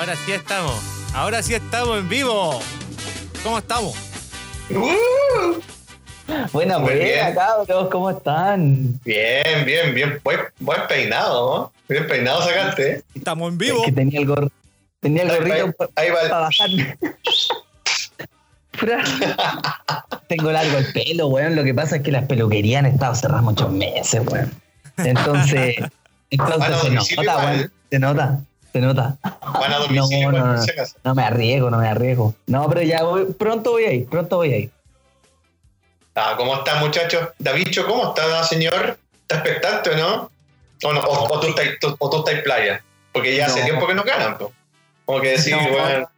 Ahora sí estamos. Ahora sí estamos en vivo. ¿Cómo estamos? Buena Muy bien. buena, cabros, ¿cómo están? Bien, bien, bien. Buen, buen peinado, ¿no? Bien peinado sacaste, ¿eh? Estamos en Es vivo. que tenía el gorro, tenía el Ahí, gorrito ahí- para ahí va el- bajar. Pura- Tengo largo el pelo, weón. Lo que pasa es que las peluquerías han estado cerradas muchos meses, weón. Entonces, entonces a se nota, weón. Se nota, se nota. Van a domicilio No, igual, no, no. No me arriesgo, no me arriesgo. No, pero ya voy, pronto voy ahí, pronto voy ahí. Ah, ¿Cómo está, muchachos? Davicho, ¿cómo está, señor? ¿Está expectante o no? ¿O, no? o, o tú estás, tú- o tú estás playa? Porque ya hace tiempo que no ganan, pues. Como que decir, No. bueno,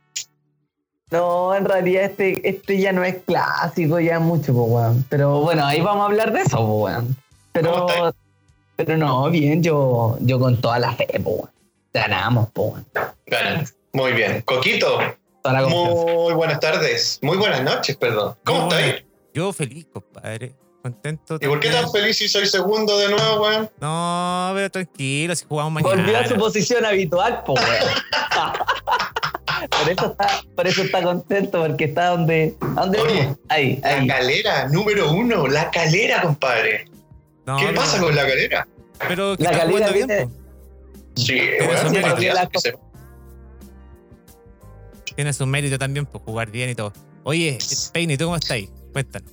No, en realidad este, este ya no es clásico, ya es mucho, pues, weón. Pero bueno, ahí vamos a hablar de eso, pues, weón. ¿Cómo Pero, pero no, bien, yo, yo con toda la fe, pues, weón. Ganamos, weón. ganan. Muy bien. Coquito, muy buenas tardes. Muy buenas noches, perdón. ¿Cómo Muy estáis? Yo feliz, compadre. Contento. ¿Y por qué tan feliz si soy segundo de nuevo, weón? No, pero tranquilo, si jugamos mañana. Volvió a su posición habitual, pues, weón. por, eso está, por eso está contento, porque está donde, donde Oye. Ahí, La ahí. calera, número uno, la calera, compadre. No, ¿Qué pasa con la calera? Pero La bien, viene- po. Sí, bueno, que se- Tiene su mérito también por jugar bien y todo. Oye, Peine, ¿tú cómo estás ahí? Cuéntanos.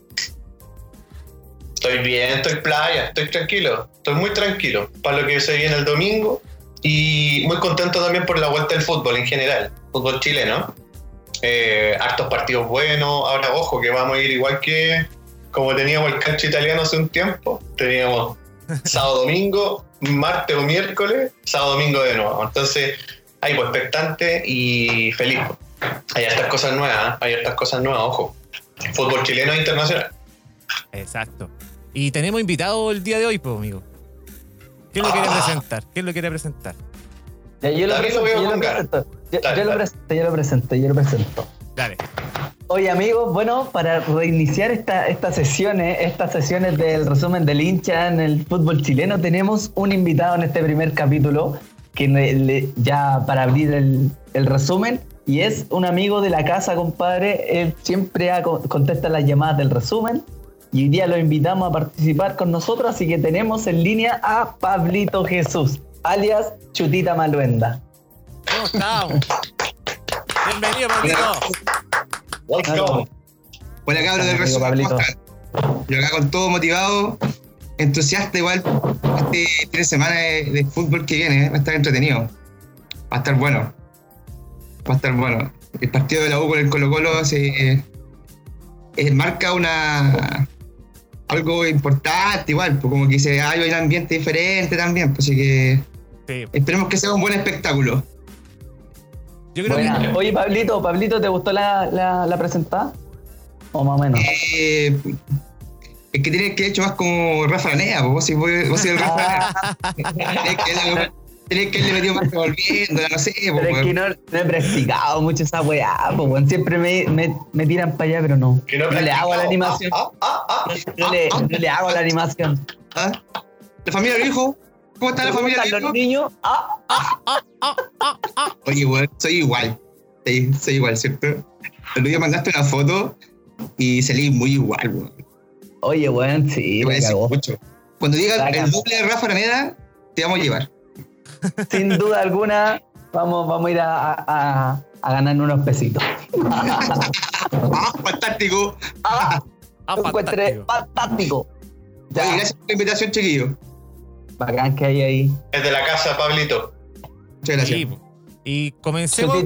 Estoy bien, estoy playa, estoy tranquilo, estoy muy tranquilo para lo que se viene el domingo y muy contento también por la vuelta del fútbol en general, fútbol chileno. Eh, hartos partidos buenos, ahora ojo que vamos a ir igual que como teníamos el cancho italiano hace un tiempo, teníamos sábado, domingo, martes o miércoles, sábado, domingo de nuevo. Entonces, ahí pues expectante y feliz. Hay estas cosas nuevas, ¿eh? hay estas cosas nuevas, ojo. Fútbol chileno e internacional. Exacto. Y tenemos invitado el día de hoy, pues, amigo. ¿Quién lo quiere Ah. presentar? ¿Quién lo quiere presentar? Ya, yo lo presento, yo lo presento. Yo, Dale, yo lo presento, yo lo presento, yo lo presento. Dale. Oye amigos, bueno, para reiniciar esta, estas sesiones, estas sesiones del resumen del hincha en el fútbol chileno, tenemos un invitado en este primer capítulo, que ya para abrir el, resumen, y es un amigo de la casa, compadre, él siempre contesta las llamadas del resumen, y hoy día lo invitamos a participar con nosotros, así que tenemos en línea a Pablito Jesús, alias Chutita Maluenda. ¿Cómo? Bienvenido, Pablito. Let's Claro. go. Hola cabros del Amigo resumen, Pablito. ¿cómo están? Yo acá con todo motivado, entusiasta igual, este fin de semana de, de fútbol que viene, ¿eh? va a estar entretenido, va a estar bueno, va a estar bueno. El partido de la U con el Colo Colo se eh, marca una algo importante igual, pues como que se hay un ambiente diferente también, pues así que Sí, esperemos que sea un buen espectáculo. Yo creo Buena. que. Oye Pablito, Pablito, ¿te gustó la, la, la presentada? O más o menos. Eh, es que tiene que hecho más como Rafa pues vos si vos, vos si el Rafa Tenés que, le- tenés que le metió más revolviendo, no sé, Pero es que no, no he practicado mucho esa weá, pues. Siempre me, me, me tiran para allá, pero no. Que no, No le hago la animación. Ah, ah, ah. No le, no le hago la animación. ¿ah? La familia del hijo, ¿cómo está ¿Te la familia del los niños? Ah, Oye, weón, soy igual. Sí, soy igual, ¿cierto? El día mandaste una foto y salí muy igual, weón. oye, weón, sí, me mucho. Cuando diga el doble de Rafa Araneda, te vamos a llevar. Sin duda alguna, vamos, vamos a ir a, a, a ganar unos pesitos. ¡Ah, fantástico! Ah, Ah, fantástico. fantástico. Ya, Oye, gracias por la invitación, chiquillo. Bacán que hay ahí. Es de la casa, Pablito. Muchas gracias. Y comencemos,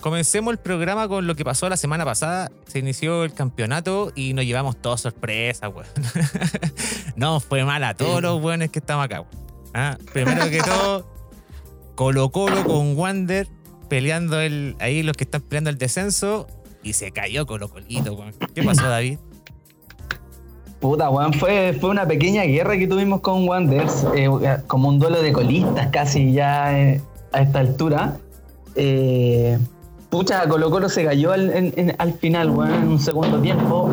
comencemos el programa con lo que pasó la semana pasada. Se inició el campeonato y nos llevamos todos sorpresas, weón. no fue mal a todos los weones que estamos acá, weón. Ah, Primero que todo, Colo Colo con Wander peleando el, ahí los que están peleando el descenso y se cayó Colo Colito, weón. ¿Qué pasó, David? Puta, weón, fue, fue una pequeña guerra que tuvimos con Wanderers, eh, como un duelo de colistas casi ya eh, a esta altura. Eh, pucha, Colo Colo se cayó al, al final, weón, en un segundo tiempo,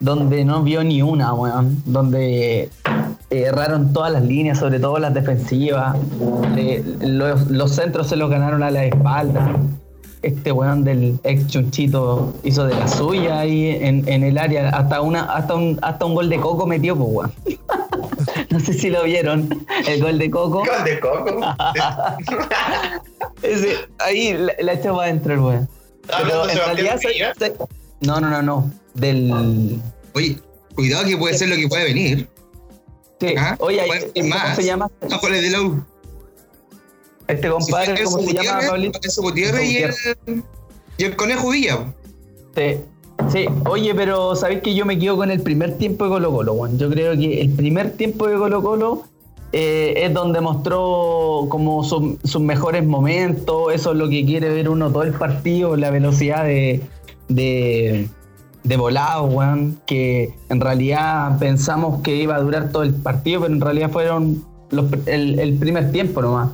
donde no vio ni una, weón, donde erraron todas las líneas, sobre todo las defensivas. Los, los centros se los ganaron a la espalda. Este weón del ex chunchito hizo de la suya ahí en, en el área. Hasta una, hasta un, hasta un gol de coco metió, pues weón. no sé si lo vieron, el gol de coco. Gol de coco. Ese, ahí la, la echó para adentro el weón. ¿Estás hablando de Sebastián se- Piñera? se- no, no, no, no. Del. Oye, cuidado que puede ser lo que puede venir. Sí. Ajá, Oye, ¿cómo más. se llama? No, por el de la U. Este compadre, Si ¿cómo se llama, Pablito? Gutiérrez y el, y el Conejo Villa. Sí. Sí, oye, pero sabéis que yo me quedo con el primer tiempo de Colo Colo, weón. Yo creo que el primer tiempo de Colo Colo eh, es donde mostró como su- sus mejores momentos, eso es lo que quiere ver uno todo el partido, la velocidad de, de, de volado, weón, que en realidad pensamos que iba a durar todo el partido, pero en realidad fueron los- el, el primer tiempo nomás.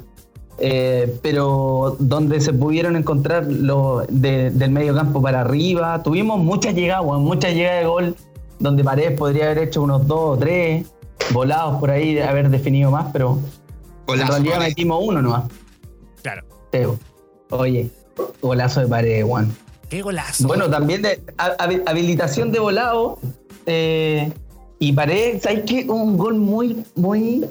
Eh, pero donde se pudieron encontrar lo de- del medio campo para arriba, tuvimos muchas llegadas, muchas llegadas de gol, donde Paredes podría haber hecho unos dos o tres volados por ahí, de haber definido más, pero en Golazo, realidad vale. metimos uno nomás. Claro. Teo. Oye, golazo de Paredes, Juan. Qué golazo. Bueno, también de ha- habi- habilitación de volado. eh, y Paredes, ¿sabes qué? Un gol muy, muy,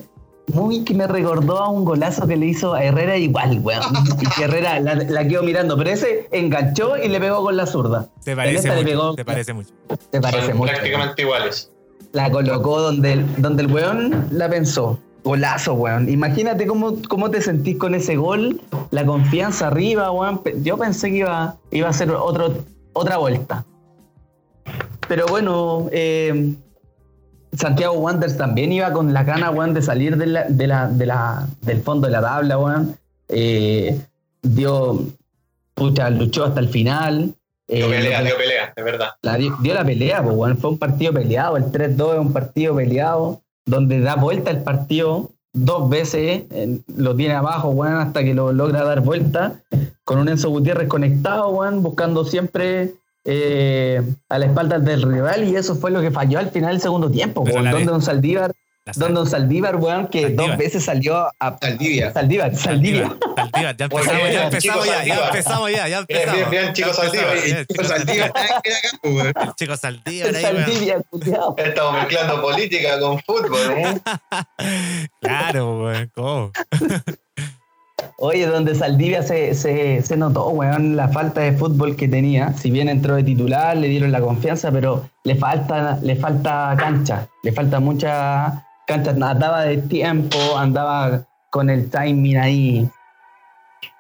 muy que me recordó a un golazo que le hizo a Herrera igual, weón. Y que Herrera la, la quedó mirando, pero ese enganchó y le pegó con la zurda. te parece mucho. pegó- Te parece mucho. Te parece Son mucho. prácticamente iguales. La colocó donde el, donde el weón la pensó. Golazo, weón. Imagínate cómo, cómo te sentís con ese gol, la confianza arriba, weón. Yo pensé que iba, iba a ser otro, otra vuelta. Pero bueno, eh, Santiago Wanderers también iba con la gana, weón, de salir de la, de la, de la- del fondo de la tabla, weón. Eh, dio, pucha, luchó hasta el final. Dio Eh, pelea, dio pelea, es verdad. la dio, dio la pelea, pues, weón. fue un partido peleado. El 3-2 es un partido peleado donde da vuelta el partido dos veces, eh, lo tiene abajo, weón, hasta que lo logra dar vuelta, con un Enzo Gutiérrez conectado, weón, buscando siempre eh, a la espalda del rival, y eso fue lo que falló al final del segundo tiempo, weón, donde un Saldívar, donde un Saldívar, weón, que Saldívar. dos veces salió a Saldivia. Saldívar, Saldivia. Saldívar, ya empezamos, bien, ya chico empezamos, ya, ya Saldívar. empezamos, ya, ya Bien, empezamos. bien, bien, chico Saldívar. el chico Saldívar. era acá, pues, weón. El chico Saldívar ahí, weón. Saldivia. Estamos mezclando política con fútbol. ¿eh? Claro, weón. ¿Cómo? Oye, donde Saldivia se, se, se notó, weón, la falta de fútbol que tenía. Si bien entró de titular, le dieron la confianza, pero le falta, le falta cancha, le falta mucha cancha. Andaba de tiempo, andaba con el timing ahí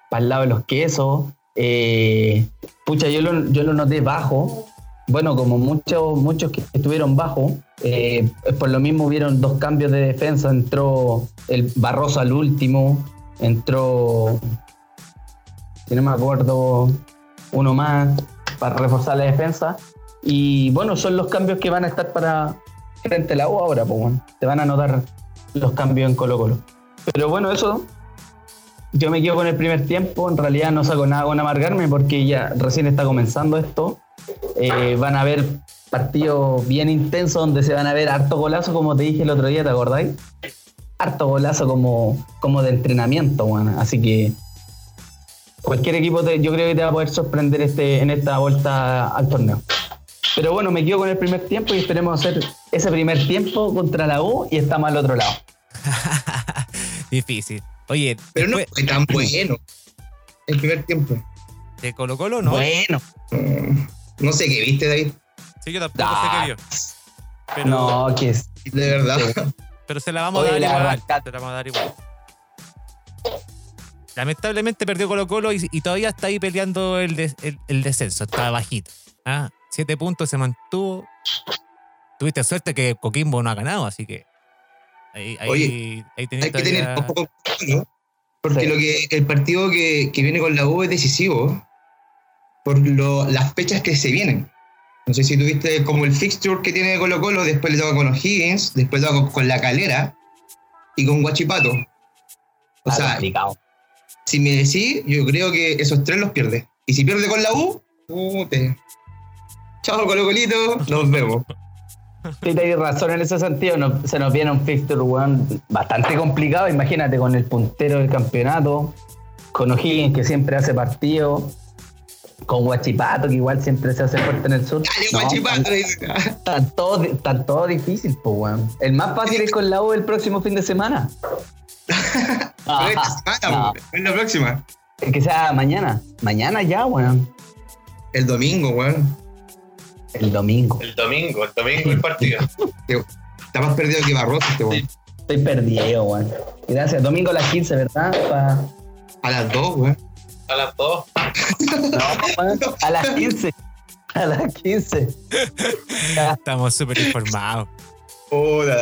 para el lado de los quesos. Eh, pucha, yo lo, yo lo noté bajo. Bueno, como muchos, muchos que estuvieron bajo, eh, por lo mismo hubieron dos cambios de defensa. Entró el Barroso al último, entró, si no me acuerdo, uno más para reforzar la defensa. Y bueno, son los cambios que van a estar para frente a la U ahora, pues bueno, te van a notar los cambios en Colo Colo. Pero bueno, eso, yo me quedo con el primer tiempo, en realidad no saco nada con amargarme porque ya recién está comenzando esto. Eh, van a haber partidos bien intensos donde se van a ver harto golazo, como te dije el otro día, ¿te acordáis? Harto golazo como, como de entrenamiento, bueno. Así que cualquier equipo te- yo creo que te va a poder sorprender este, en esta vuelta al torneo. Pero bueno, me quedo con el primer tiempo y esperemos hacer ese primer tiempo contra la U y estamos al otro lado. Difícil. Oye, Pero no fue tan bueno el primer tiempo. de Colo Colo, ¿no? Bueno, No sé qué viste, David. Sí, yo tampoco Ah. sé qué vio. Pero, no, que es. De verdad. Pero se la vamos Oye, a dar la igual. Se la vamos a dar igual. Lamentablemente perdió Colo Colo y, y todavía está ahí peleando el, el, el descenso. Está bajito. Ah, siete puntos se mantuvo. Tuviste suerte que Coquimbo no ha ganado, así que. Ahí, ahí, Oye, ahí tenés Hay que tener un poco cuidado, porque Sí. lo que el partido que, que viene con la U es decisivo por lo- las fechas que se vienen. No sé si tuviste como el fixture que tiene Colo Colo, después le toca con O'Higgins, después le toca con, La Calera y con Guachipato. O Está sea, complicado. si me decís, yo creo que esos tres los pierde. Y si pierde con la U, pute. Chao Colo Colito, nos vemos. Sí, tenéis razón en ese sentido. no- se nos viene un fixture, weón, bastante complicado. Imagínate con el puntero del campeonato, con O'Higgins que siempre hace partido, con Guachipato que igual siempre se hace fuerte en el sur. Dale, No, guachipato. Está todo, está todo difícil, pues, weón. El más fácil es con la U el próximo fin de semana. Esta semana, no, es la próxima. es que sea mañana. Mañana ya, weón. El domingo, weón. El domingo. El domingo, el domingo el partido. Está más perdido que Barroso este weón. Estoy perdido, weón. Gracias. Domingo a las 15, ¿verdad? Pa- A las dos, weón. A las dos. No, weón. A las 15. A las 15. Estamos súper informados. Hola.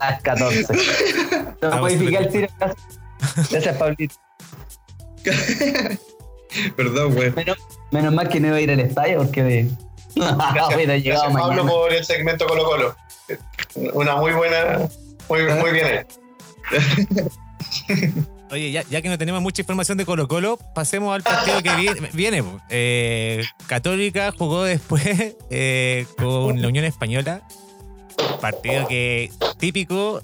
A las 14. Lo Estamos modifiqué el súper- tiro. Gracias, Gracias, Pablito. Perdón, weón. Menos, menos mal que no iba a ir al estadio porque Gracias, hubiera llegado gracias, Pablo por el segmento Colo Colo. Una muy buena, muy, muy bien. Oye, ya, ya que no tenemos mucha información de Colo Colo, pasemos al partido que viene. Eh, Católica jugó después eh, con la Unión Española. Partido que típico,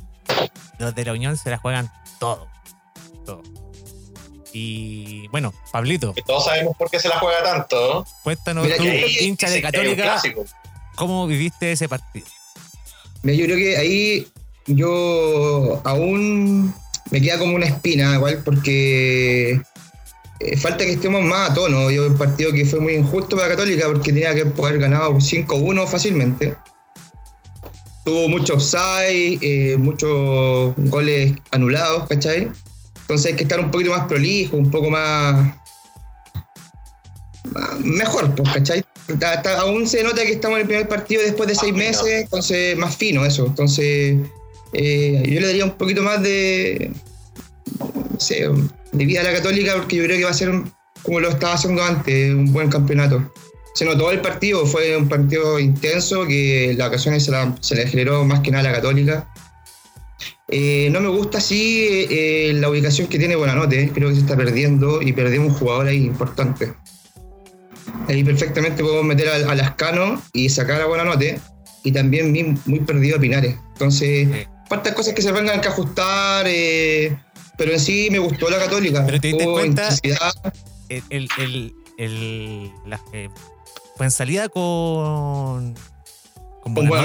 los de la Unión se la juegan todo. Todo. Y bueno, Pablito, Que todos sabemos por qué se la juega tanto. ¿no? cuéntanos Mira tú, ahí hincha de Católica. ¿cómo viviste ese partido? Mira, yo creo que ahí yo aún me queda como una espina, igual, porque eh, falta que estemos más a tono. Yo un partido que fue muy injusto para Católica porque tenía que poder ganado 5-1 fácilmente. Tuvo muchos offside, eh, muchos goles anulados, ¿cachai? Entonces hay que estar un poquito más prolijo, un poco más. más- mejor, pues, ¿cachai? Hasta- aún se nota que estamos en el primer partido después de seis fino. meses, entonces más fino eso. Entonces eh, yo le daría un poquito más de, de vida a la católica porque yo creo que va a ser como lo estaba haciendo antes, un buen campeonato. Se notó el partido, fue un partido intenso que las ocasiones se, la- se le generó más que nada a la católica. Eh, no me gusta así eh, la ubicación que tiene Buenanote, creo que se está perdiendo y perdimos un jugador ahí importante. Ahí perfectamente podemos meter al, a Lascano y sacar a Buenanote y también muy, perdido a Pinares. Entonces. Faltan cosas que se vengan que ajustar, eh, pero en sí me gustó la católica. Pero te diste cuenta- intensidad. el, el, el, el- la, eh, fue en salida con. Con no-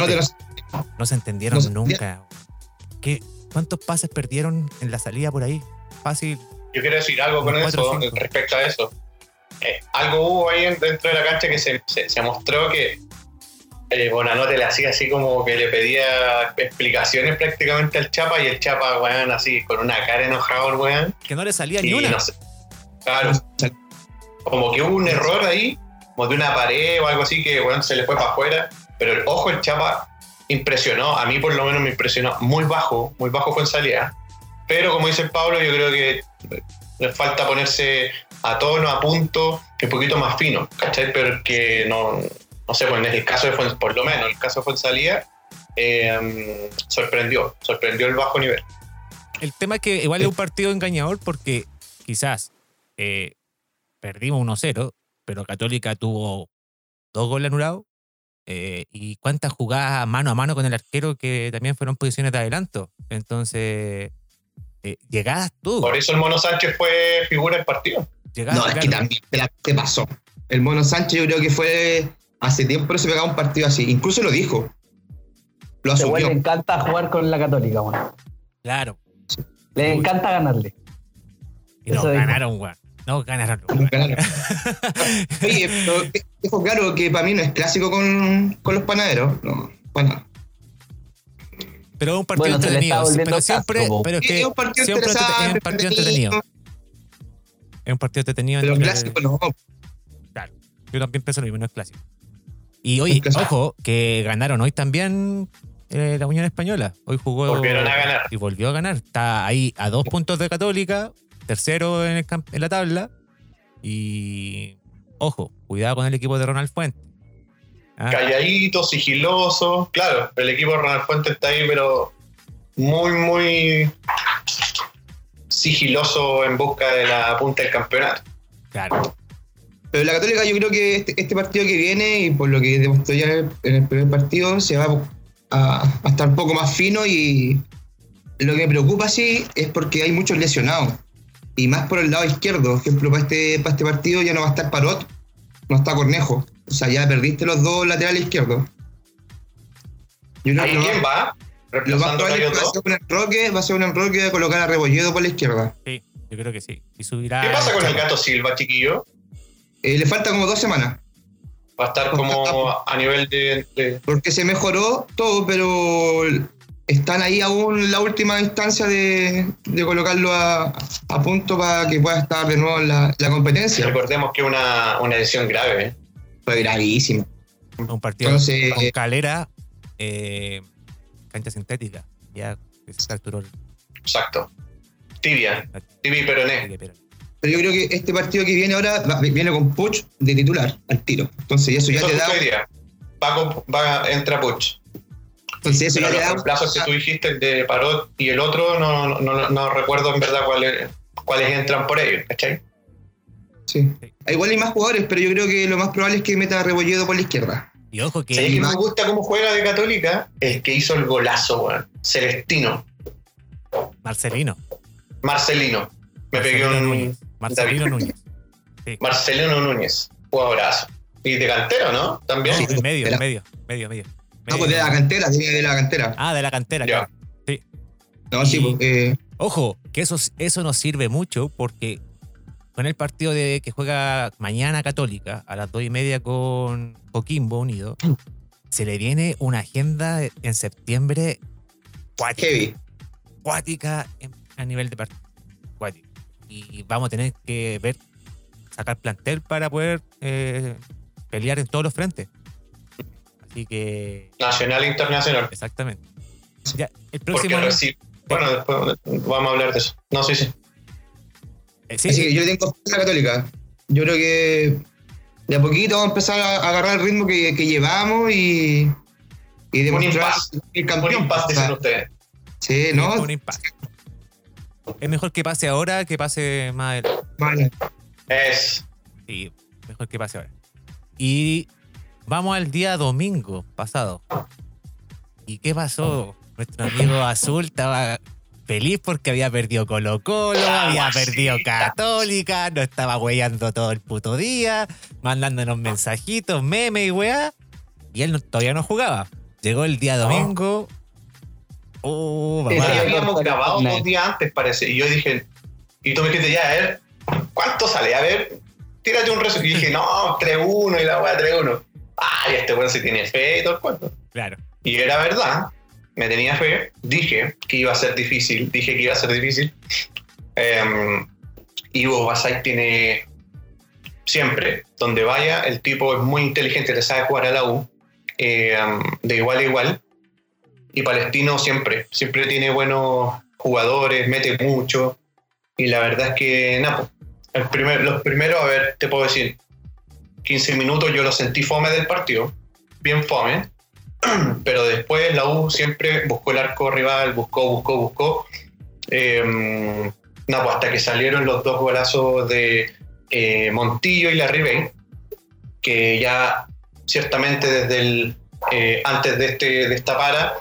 No se entendieron no se nunca. ¿Qué, ¿Cuántos pases perdieron en la salida por ahí? Fácil. Yo quiero decir algo con eso, respecto a eso. Eh, algo hubo ahí en- dentro de la cancha que se, se- se mostró que eh, Bonanote le hacía así como que le pedía explicaciones prácticamente al Chapa y el Chapa, weón, así con una cara enojado, weón. Que no le salía Y ni una. no sé, claro, como que hubo un error ahí, como de una pared o algo así que weón, se le fue para afuera, pero el ojo el Chapa impresionó, a mí por lo menos me impresionó, muy bajo, muy bajo fue en salida, pero como dice Pablo, yo creo que le falta ponerse a tono, a punto, que un poquito más fino, ¿cachai? Pero que no, no sé, pues en el caso de por lo menos, el caso de Fuensalida, eh, sorprendió, sorprendió el bajo nivel. El tema es que igual es un partido engañador porque quizás eh, perdimos 1-0, pero Católica tuvo dos goles anulados. eh, y cuántas jugadas mano a mano con el arquero que también fueron posiciones de adelanto. Entonces, eh, llegadas tú. Por eso el Mono Sánchez fue figura del partido. Llegadas, No, es que también te, la- te pasó. El Mono Sánchez yo creo que fue hace tiempo no se pegaba un partido así. Incluso lo dijo. Lo Este asumió. le encanta jugar con la Católica, weón. Claro. Le Uy. encanta ganarle. Y nos dijo. ganaron, weón. No ganaron. Oye, pero dejo claro que para mí no es clásico con, con los panaderos. No, bueno. Pero es un partido Bueno, entretenido. Pero siempre, pero es Sí, que es un partido siempre es interesante, un partido entretenido. Es un partido entretenido. Pero clásico no. Yo también pienso lo mismo, no es clásico. Y clásico. ojo, que ganaron hoy también eh, la Unión Española. Hoy jugó. Volvieron a ganar. Y volvió a ganar. Está ahí a dos puntos de Católica, tercero en, el camp- en la tabla. Y ojo, cuidado con el equipo de Ronald Fuentes. Ah, Calladito, sigiloso. Claro, el equipo de Ronald Fuentes está ahí, pero muy, muy sigiloso en busca de la punta del campeonato. claro. Pero la Católica yo creo que este, este partido que viene y por lo que demostró ya en el, en el primer partido se va, a, a estar un poco más fino y lo que me preocupa sí es porque hay muchos lesionados. Y más por el lado izquierdo. Por ejemplo, para este, para este partido ya no va a estar Parot, no está Cornejo. O sea, ya perdiste los dos laterales izquierdos. Creo ¿Ahí quién va? Lo más probable va a ser un enroque, va a ser un enroque de colocar a Rebolledo por la izquierda. Sí, yo creo que sí. Y subirá. ¿Qué pasa con el gato Silva, chiquillo? Eh, le falta como dos semanas, Va a estar como a nivel de, de- porque se mejoró todo, pero están ahí aún la última instancia de, de colocarlo a, a punto para que pueda estar de nuevo en la, la competencia. Recordemos que es una, una lesión grave. ¿eh? Fue gravísimo. Un partido Entonces- con calera, eh, cancha sintética. Ya se fracturó el Exacto. Tibia. Tibia y peroné. el- pero- Pero yo creo que este partido que viene ahora va- viene con Puch de titular al tiro. Entonces eso ya Eso te es da, tu idea. Paco va, entra Puch. entonces eso Pero ya los te da reemplazos que tú dijiste, el de Parot y el otro, no, no, no, no recuerdo en verdad cuáles, cuáles entran por ellos, ¿cachai? Sí. Igual hay más jugadores, pero yo creo que lo más probable es que meta a Rebolledo por la izquierda. Y ojo que ¿Sabes que más- me gusta cómo juega de Católica? El que hizo el golazo, weón. Celestino. Marcelino. Marcelino. Me pegué Marcelino un. Marcelino David. Núñez. Marcelino Núñez. Jugadorazo. Y de cantero, ¿no? También. En medio, la- medio, medio, medio. No, pues de la cantera, viene de la cantera. Ah, de la cantera, Ya. claro. No, sí, Y- pues, eh, Ojo, que eso, eso nos sirve mucho porque con el partido de que juega mañana Católica a las dos y media con Coquimbo Unido, se le viene una agenda en septiembre cuática, cuática en- a nivel de partido. Y vamos a tener que ver, sacar plantel para poder eh, pelear en todos los frentes. Así que, Nacional e internacional. exactamente. Ya, el Porque próximo. recibe. Bueno, después vamos a hablar de eso. No, sí, sí. eh, sí, Así que yo tengo la católica. Yo creo que de a poquito vamos a empezar a agarrar el ritmo que, que llevamos y, y demostrar impasse. el Un campeón. impasse, O sea, dicen ustedes. sí, ¿no? un impacto. Es mejor que pase ahora que pase más adelante. Vale. Es. Sí, mejor que pase ahora. Y vamos al día domingo pasado. ¿Y qué pasó? Nuestro amigo Azul estaba feliz porque había perdido Colo Colo, había perdido Católica, no estaba weyando todo el puto día, mandándonos mensajitos, memes y weá. Y él no- todavía no jugaba. Llegó el día domingo. Oh, Sí, mamá. habíamos grabado dos días antes, parece. Y yo dije, y tú me dijiste, ya, a ver, ¿cuánto sale? A ver, tírate un resumen. Y dije, no, 3-1 y la weá 3-1. Ay, este weón se tiene fe y todo el cuento. Claro. Y era verdad, me tenía fe, dije que iba a ser difícil, dije que iba a ser difícil. Eh, Ivo Basay tiene siempre, donde vaya, el tipo es muy inteligente, le sabe jugar a la U, eh, de igual a igual. Y Palestino siempre, siempre tiene buenos jugadores, mete mucho. Y la verdad es que, nada, pues, el primer, los primeros, a ver, te puedo decir, 15 minutos yo lo sentí fome del partido, bien fome pero después la U siempre buscó el arco rival, buscó, buscó, buscó. Eh, no, pues hasta que salieron los dos golazos de eh, Montillo y la Ribey, que ya ciertamente desde el eh, antes de, este, de esta para,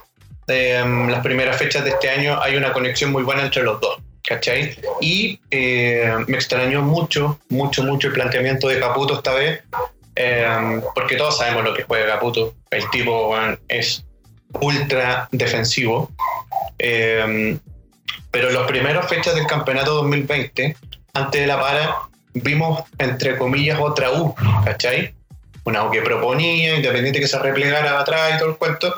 eh, las primeras fechas de este año, hay una conexión muy buena entre los dos. ¿Cachai? Y eh, me extrañó mucho, mucho, mucho el planteamiento de Caputo esta vez, eh, porque todos sabemos lo que juega Caputo. El tipo bueno, es ultra defensivo. Eh, pero los primeros fechas del campeonato 2020, antes de la para, vimos entre comillas otra U, ¿cachai? Una U que proponía, independiente que se replegara atrás y todo el cuento,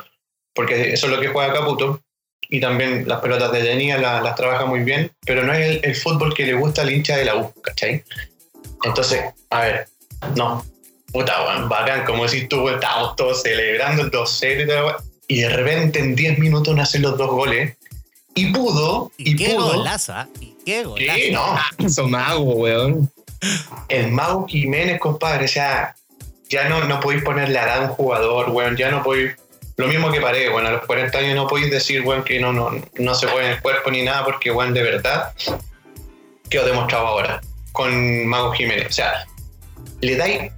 porque eso es lo que juega Caputo. Y también las pelotas de Denía las, las trabaja muy bien, pero no es el, el fútbol que le gusta al hincha de la U, ¿cachai? Entonces, a ver, no, puta, weón, bacán, como decís tú, estábamos todos celebrando el 2-0 y de repente en 10 minutos nacen los dos goles, y pudo, Y, y, qué pudo, golazo, ¿ah? Y qué golazo. sí, no, Son magos, weón. el Mago Jiménez, compadre, o sea, ya no, no podéis ponerle a un jugador, weón, ya no podéis, lo mismo que paré, bueno, a los 40 años no podéis decir, weón, que no, no, no se puede en el cuerpo ni nada, porque, weón, de verdad, que os he demostrado ahora con Mago Jiménez, o sea, le dais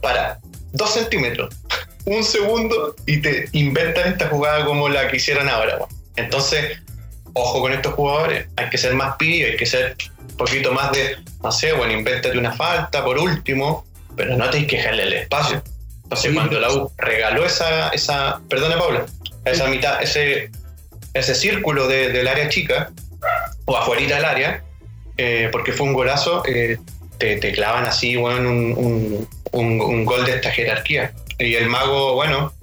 para dos centímetros un segundo y te inventan esta jugada como la que hicieron ahora. weón. Entonces, ojo con estos jugadores. Hay que ser más pillo, hay que ser un poquito más de, no sé, bueno, invéntate una falta por último, pero no te que dejarle el espacio. Entonces, cuando la U regaló esa, esa perdona Paula, esa mitad, ese, ese círculo de- del área chica, o afuera del área, eh, porque fue un golazo, eh, te, te clavan así, weón, un, un- un- un gol de esta jerarquía. Y el mago, bueno,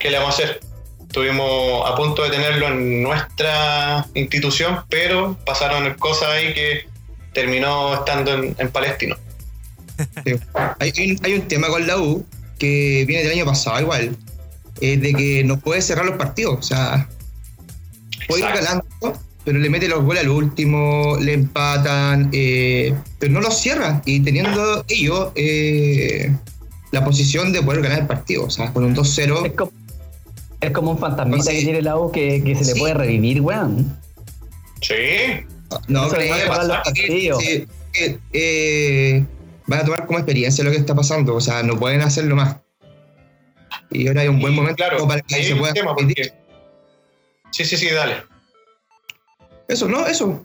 ¿qué le vamos a hacer? Estuvimos a punto de tenerlo en nuestra institución, pero pasaron cosas ahí que terminó estando en, en Palestino. Sí. Hay, hay un tema con la U que viene del año pasado igual, es de que no puede cerrar los partidos, o sea, puede ir ganando, pero le mete los goles al último, le empatan, eh, pero no los cierra, y teniendo ellos eh, la posición de poder ganar el partido, o sea, con un Es 2-0, como, es como un fantasmita Sí. que tiene la U que, que se le puede revivir, weón. Sí, no Eso creo, que, eh, van a tomar como experiencia lo que está pasando, o sea, no pueden hacerlo más. Y ahora hay un buen Y, momento claro, para que se pueda porque- Sí, sí, sí, dale. Eso, no, eso.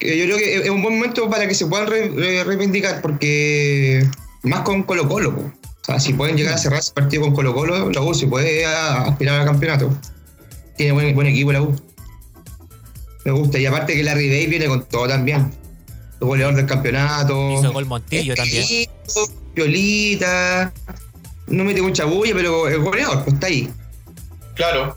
Yo creo que es un buen momento para que se puedan re- re- reivindicar, porque más con Colo Colo. po. O sea, si pueden llegar a cerrar ese partido con Colo Colo, la U se puede aspirar al campeonato. Tiene buen, buen equipo la U. Me gusta. Y aparte que la Bay viene con todo también. Goleador del campeonato. Hizo gol Montillo también. Piolita. No mete mucha bulla, pero el goleador pues, está ahí. Claro.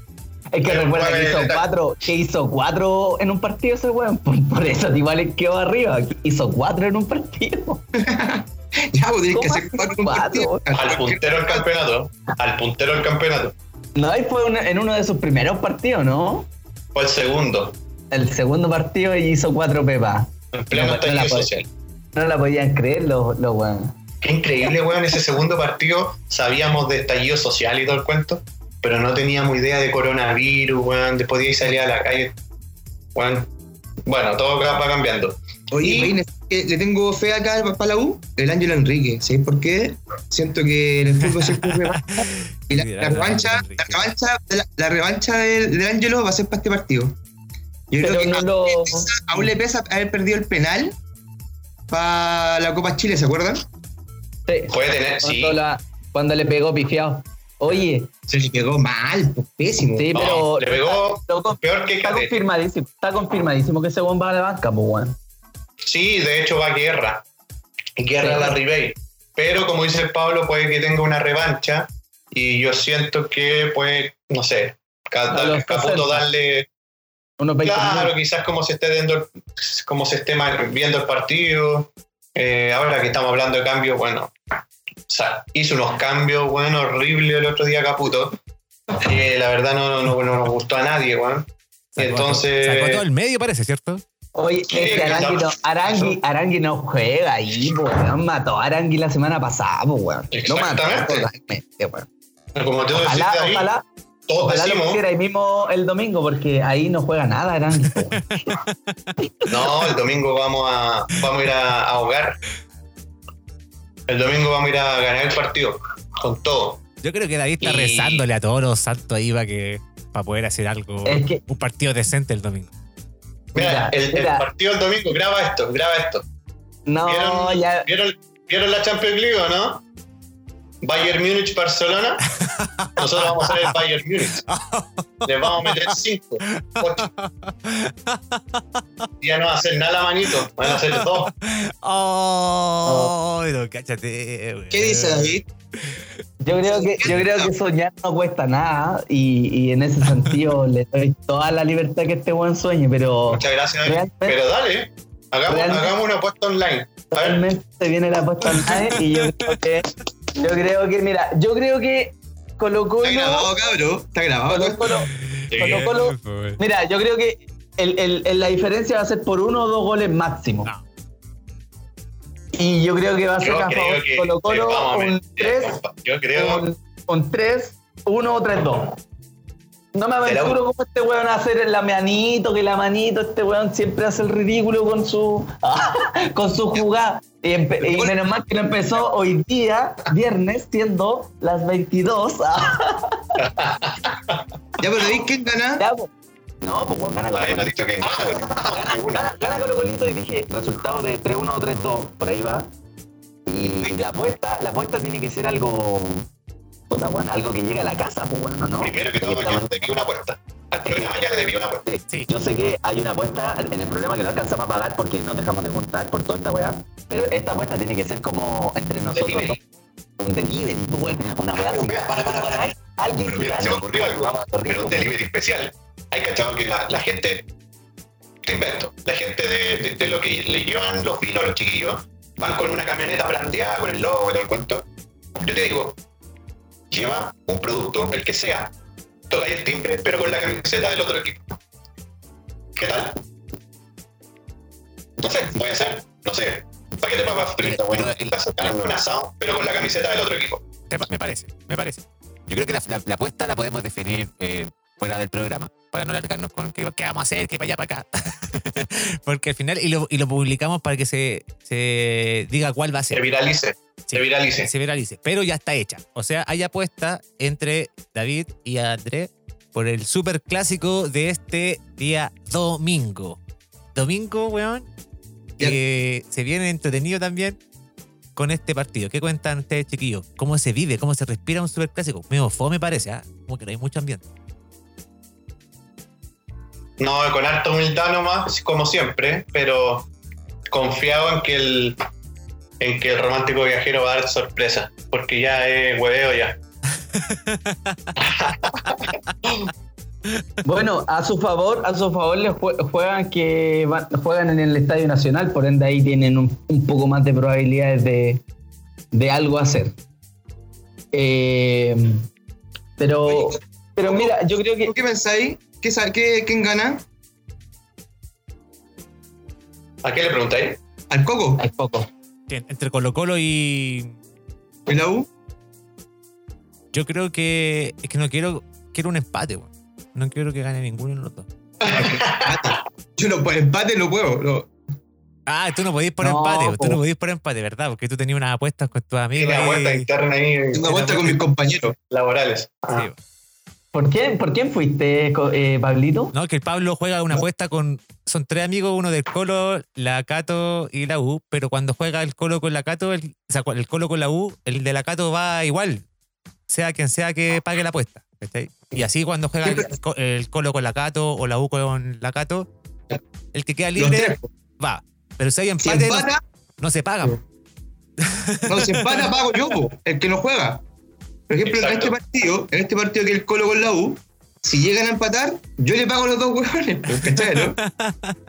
Es que Pero recuerda que hizo cuatro, que hizo cuatro en un partido ese weón. Por, por eso igual quedó arriba. Hizo cuatro en un partido. Ya, pues tienes que ¿Cómo hacer hace cuatro en un cuatro? partido. Al puntero del campeonato. Al puntero del campeonato. No, y fue una- en uno de sus primeros partidos, ¿no? Fue el segundo. El segundo partido y hizo cuatro pepas. En pleno No, la puedo- social. No la podían creer los, los weones. Qué increíble, weón. Ese segundo partido sabíamos de estallido social y todo el cuento, pero no teníamos idea de coronavirus, weón. De podíais salir a la calle. Weón. Bueno, todo va cambiando. Oye, Y- eh, le tengo fe acá para la U, el Ángelo Enrique. ¿Sabéis por qué? Siento que en el fútbol siempre es revancha. Y la, revancha, la revancha, la, la revancha del, del Ángelo va a ser para este partido. Yo Pero creo que no aún, lo- le pesa, aún le pesa haber perdido el penal para la Copa Chile, ¿se acuerdan? Sí. Puede tener, sí. Cuando, la- cuando le pegó pifiado. Oye, Se le pegó mal, pues, pésimo. sí, No, pero. le pegó está- está- peor que Está Cadete. confirmadísimo, está confirmadísimo que ese weón va a la banca, pues weón. Sí, de hecho va a guerra. Guerra Sí. a la Ribey. Pero como dice el Pablo, puede que tenga una revancha. Y yo siento que puede, no sé, Caputo 60. darle. Unos 20 Claro, minutos. quizás como se esté viendo, el- como se esté viendo el partido. Eh, ahora que estamos hablando de cambios, bueno, o sea, hizo unos cambios, bueno, horribles el otro día Caputo. que la verdad no, no, no nos gustó a nadie, weón. Sacó, Entonces- sacó todo el medio, parece, ¿cierto? Oye, este Arangui no, Arangui, Arangui no juega ahí, pues weón. Mató a Arangui la semana pasada, pues weón. Lo mató totalmente, weón. Como tú Ojalá, decís ahí, ojalá, todos ojalá lo decimos, pusiera ahí mismo el domingo, porque ahí no juega nada weón. no, el domingo vamos a, vamos a ir a, a ahogar. El domingo vamos a ir a ganar el partido, con todo. Yo creo que David está Y- rezándole a todos los santos ahí para que para poder hacer algo, Es que- un partido decente el domingo. Mira, Mira, el, el partido del domingo, graba esto, graba esto. No, ¿Vieron, ya. ¿vieron, vieron la Champions League o no? Bayern Múnich, Barcelona. Nosotros vamos a ser el Bayern Múnich. Les vamos a meter 5, 8. Ya no va a hacer nada la manito, van a hacer dos. ¡Oh! no, cáchate, güey. ¿Qué dice David? Yo creo que, yo creo que soñar no cuesta nada y, y en ese sentido le doy toda la libertad que este buen sueñe, pero Muchas gracias. David. Realmente- Pero dale, hagamos, hagamos una apuesta online. A ver, realmente se viene la apuesta online y yo creo que, yo creo que, mira, yo creo que Colo Colo, Está grabado, cabrón. Está grabado. Colo Colo, sí, Colo Colo, mira, yo creo que el- el- el- la diferencia va a ser por uno o dos goles máximo. No. Y yo creo que va a ser yo a favor Colo Colo un meter, 3, compa. Yo creo, un, un 3, 1 o 3, 2. No me aventuro como este weón a hacer la manito, que la manito, este weón siempre hace el ridículo con su con su jugada. Y, y menos mal que no empezó hoy día, viernes, siendo las 22. Ya, pero David, ¿quién gana? Ya, po. No, pues gana Colo ha dicho que Gana, gana, gana Colo Colito y dije resultado de 3-1 o 3-2, por ahí va. Y la apuesta, la apuesta tiene que ser algo. Puta, weón, algo que llegue a la casa, pues bueno, ¿no? Primero que todo, yo debí una apuesta. Al programa ya le debí una apuesta. Sí. Yo sé que hay una apuesta en el programa que no alcanzamos a pagar porque nos dejamos de juntar por toda esta weá. Pero esta apuesta tiene que ser como entre nosotros. Un delivery, pues, weón. Una weá. Para, para, para. Alguien Pero mira, se me ocurrió algo, pero un delivery especial. Hay cachado que la, la gente, te invento, la gente de, de- de lo que le llevan los vinos a los chiquillos, van con una camioneta planteada, con el logo y todo el cuento. Yo te digo, lleva un producto, el que sea, toca el timbre, pero con la camiseta del otro equipo. ¿Qué tal? No sé, voy a hacer, no sé, paquete de papas fritas, bueno, sacando un asado, pero con la camiseta del otro equipo. Me pa- Me parece, me parece. Yo creo que la, la- la apuesta la podemos definir eh, fuera del programa, para no alargarnos con qué, qué vamos a hacer, qué para allá, para acá. Porque al final, y lo, y lo publicamos para que se, se diga cuál va a Se ser. viralice, Sí, se viralice. se viralice. Pero ya está hecha. O sea, hay apuesta entre David y André por el super clásico de este día domingo. Domingo, weón. Que se viene entretenido también con este partido. ¿Qué cuentan ustedes, chiquillos? ¿Cómo se vive? ¿Cómo se respira un super clásico? Medio fome parece, ¿ah? Como que no hay mucho ambiente. No, con harta humildad nomás, como siempre, pero confiado en que el en que el romántico viajero va a dar sorpresa, porque ya es hueveo ya. Bueno, a su favor, a su favor les jue- juegan que van- juegan en el Estadio Nacional, por ende ahí tienen un, un poco más de probabilidades de, de algo hacer. Eh, pero, pero mira, yo creo que ¿Qué pensáis? ¿Qué, qué- ¿Quién gana? ¿A qué le preguntáis? ¿Al Coco? hay poco. ¿Quién? Entre Colo Colo y... ¿El la U? Yo creo que... Es que no quiero... Quiero un empate, weón. No quiero que gane ninguno de los dos. Yo no, por empate no puedo. no. Ah, tú no podías No, empate, tú no podías por empate, ¿verdad? Porque tú tenías unas apuestas con tus amigos. Tiene una vuelta ahí. interna ahí Tengo una vuelta con mis compañeros. laborales. Sí. ¿Por quién, ¿Por quién fuiste, eh, Pablito? No, que el Pablo juega una apuesta con. Son tres amigos, uno del Colo, la Cato y la U, pero cuando juega el Colo con la Cato, el, o sea, el Colo con la U, el de la Cato va igual, sea quien sea que pague la apuesta. Y así cuando juega el, Colo con la Cato o la U con la Cato, el que queda libre va. Pero si hay Si empate, no, empata, no se paga. no, si empata pago yo, el que no juega. Por ejemplo, en este partido, en este partido que el Colo con la U, si llegan a empatar, yo le pago a los dos huevones, pues, ¿cachai, no?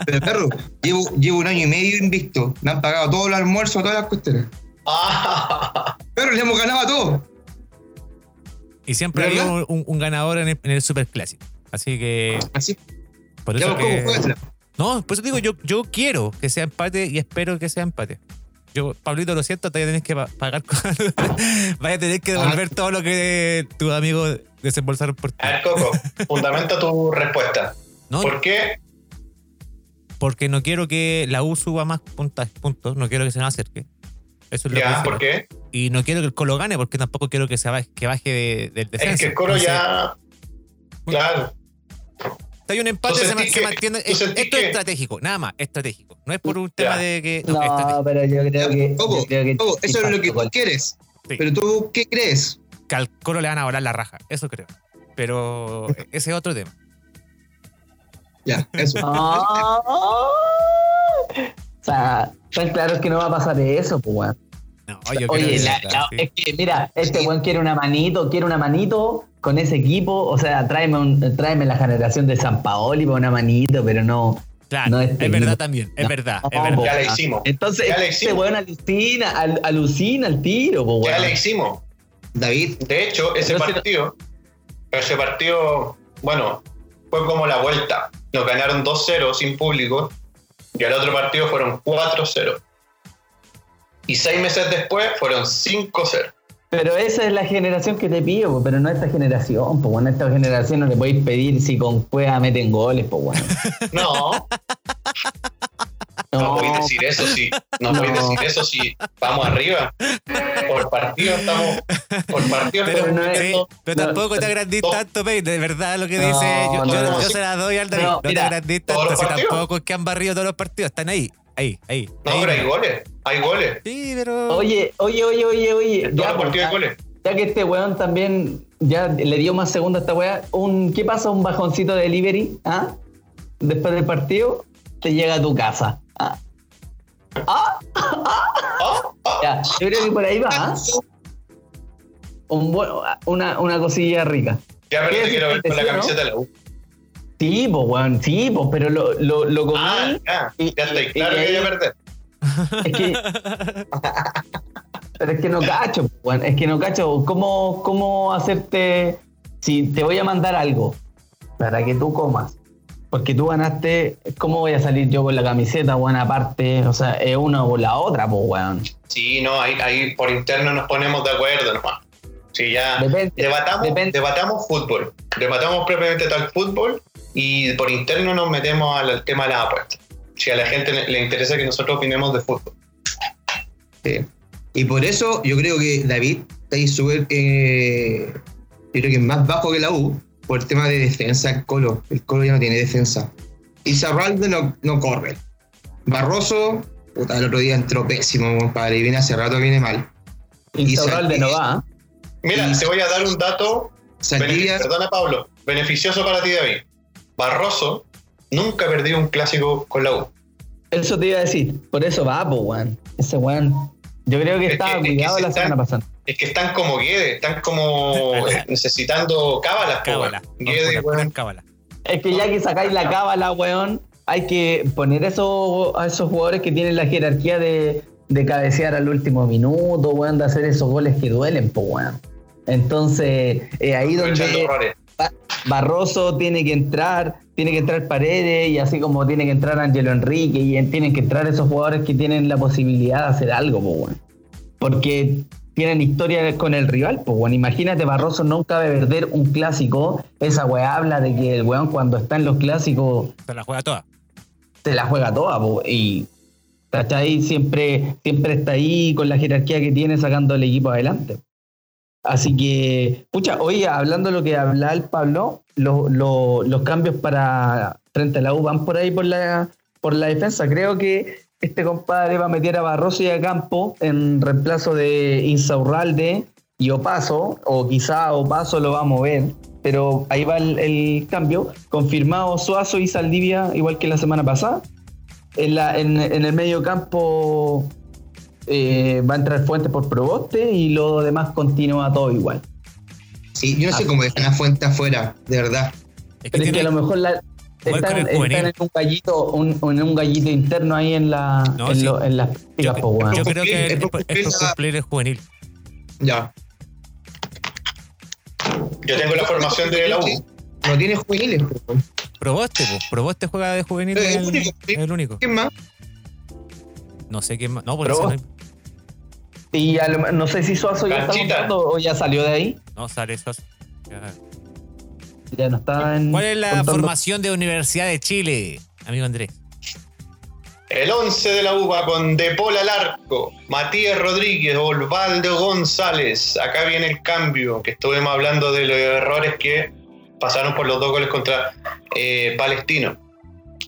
Pero perro, llevo, llevo un año y medio invicto. Me han pagado todos los almuerzos, todas las cuestiones. Ah, Pero le hemos ganado a todos. Y siempre ha ¿Verdad? habido un, un ganador en el, en el Super Clásico. Así que. Así, Por eso ¿cómo que- juegas? No, por eso digo, yo, yo quiero que sea empate y espero que sea empate. Yo, Pablito, lo siento, todavía tenés que pa- pagar. con- Vaya a tener que devolver todo lo que tus amigos desembolsaron por ti. a ver, Coco, fundamenta tu respuesta. No, ¿Por qué? porque no quiero que la U suba más puntas, puntos, no quiero que se nos acerque. Eso es lo Ya, que ¿por qué? Y no quiero que el Colo gane, porque tampoco quiero que se baje, que baje de- del descenso. Es que el Colo Entonces, ya. Claro. Si hay un empate, ¿Tú se, mantiene. es- esto es que- estratégico, nada más, estratégico. No es por un Ya. tema de que. No, No, pero yo creo que. Yo creo que eso es lo que tú quieres. Sí. Pero tú, ¿qué crees? que al Colo le van a volar la raja, eso creo. Pero ese es otro tema. Ya, eso. Ah. O sea, tan claro que no va a pasar eso, pues, weón. No, yo creo Oye, que la- sí. la- es que mira, este weón quiere una manito, quiere una manito con ese equipo. O sea, tráeme, un, tráeme la generación de San Paoli para una manito, pero no. Claro, no es este verdad equipo. también, es No, verdad, es no, verdad. Ya la hicimos. Entonces, Ya le este hicimos. weón alucina, al- alucina al tiro, pues, Ya le hicimos. David, De hecho, ese Pero si- partido, ese partido, bueno, fue como la vuelta. Nos ganaron 2-0 sin público y al otro partido fueron 4-0. Y seis meses después fueron 5-0. Pero esa es la generación que te pido, po, pero no esta generación, pues bueno, esta generación no le podéis pedir si con cueva meten goles, pues bueno. No, no podéis decir eso sí. No, No. podéis decir eso sí. Vamos arriba. Por partido estamos. Por partido Pero, estamos no es- sí, metiendo- pero no, tampoco te agrandís no. tanto, Pei. De verdad lo que No, dice. Yo, yo- no, yo no. se la doy al David. No, No, te mira, agrandís tanto. Si tampoco es que han barrido todos los partidos. Están ahí. Ahí, ahí. No, ahí. pero hay goles. Hay goles. Sí, pero. Oye, oye, oye, oye, oye. Ya, partidos hay goles. ya que este weón también ya le dio más segunda a esta weá, un, ¿qué pasa? Un bajoncito de delivery, ¿ah? Después del partido, te llega a tu casa. ¿ah? Ah, ah, Ya, yo creo que por ahí va, ¿ah? Un buen- una, una cosilla rica. Ya, pero ¿Qué te quiero ver con la camiseta de la U. Sí, pues, weón, sí, pues, pero lo, lo, lo comí. Ah, ya. y- Ya estoy claro y que voy a perder. Es que. pero es que no cacho, weón, es que no cacho. ¿Cómo, ¿Cómo hacerte. Si te voy a mandar algo para que tú comas, porque tú ganaste, ¿cómo voy a salir yo con la camiseta, weón? Aparte, o sea, es una o la otra, pues, weón. Sí, no, ahí, ahí por interno nos ponemos de acuerdo nomás. Sí, ya. Depende. Debatamos, depende. debatamos fútbol. Debatamos propiamente tal fútbol y por interno nos metemos al, al tema de las apuestas. Si a la gente le, interesa que nosotros opinemos de fútbol. Sí. Y por eso yo creo que David está ahí súper. eh, yo creo que es más bajo que la U por el tema de defensa. El Colo. El Colo ya no tiene defensa. Y Zarralde no, no corre. Barroso, puta, el otro día entró pésimo, compadre. Y viene hace rato, viene mal. Y no va. Mira, Y- te voy a dar un dato. Saldivia, Perdona, Pablo. Beneficioso para ti, David. Barroso nunca perdió un clásico con la U. Eso te iba a decir. Por eso va, pues, weón. Ese weón. Yo creo que Es estaba que- es la están- semana pasada. Es que están como Guedes, están como necesitando cábalas. po, Cábala. Guedes, a weón. cábala. Es que ya que sacáis la cábala, weón, hay que poner eso, a esos jugadores que tienen la jerarquía de, de cabecear al último minuto, weón, de hacer esos goles que duelen, pues, weón. Entonces, eh, ahí donde errores. Ba- Barroso tiene que entrar, tiene que entrar Paredes, y así como tiene que entrar Angelo Enrique, y en- tienen que entrar esos jugadores que tienen la posibilidad de hacer algo, pues, weón. Porque tienen historia con el rival, pues, weón. Imagínate, Barroso nunca a perder un clásico. Esa weá habla de que el weón cuando está en los clásicos Se la juega toda. se la juega toda, y ¿cachai? Siempre, siempre está ahí con la jerarquía que tiene sacando el equipo adelante. Así que, pucha, oye, hablando de lo que habla el Pablo, lo- lo- los cambios para frente a la U van por ahí por la, por la defensa. Creo que este compadre va a meter a Barroso y a Campo en reemplazo de Insaurralde y Opaso, o quizá Opaso lo va a mover, pero ahí va el, el cambio. Confirmado Suazo y Saldivia, igual que la semana pasada. En, la, en, en el medio campo eh, va a entrar Fuentes por Proboste y lo demás continúa todo igual. sí, yo no sé cómo dejan a Fuente afuera, de verdad. Es que Pero es que tiene- a lo mejor la- están, en un gallito, un, en un gallito interno ahí en la No, en, sí. lo- en las yo, po, yo creo que es es por es cumplir por la- cumplir el juvenil. Ya. Yo tengo la formación de la U. No tiene juveniles. Proboste, pues. Proboste juega de juvenil. Es el el, único. ¿Quién más? No sé quién más. No, por eso no, Y a lo- no sé si Suazo ya está jugando o ya salió de ahí. no sale eso. Ya. Ya no está en. ¿Cuál es la contando. formación de Universidad de Chile, amigo Andrés? El 11 de la U va con De Paul al arco, Matías Rodríguez, Osvaldo González. Acá viene el cambio, que estuvimos hablando de los errores que pasaron por los dos goles contra eh, Palestino.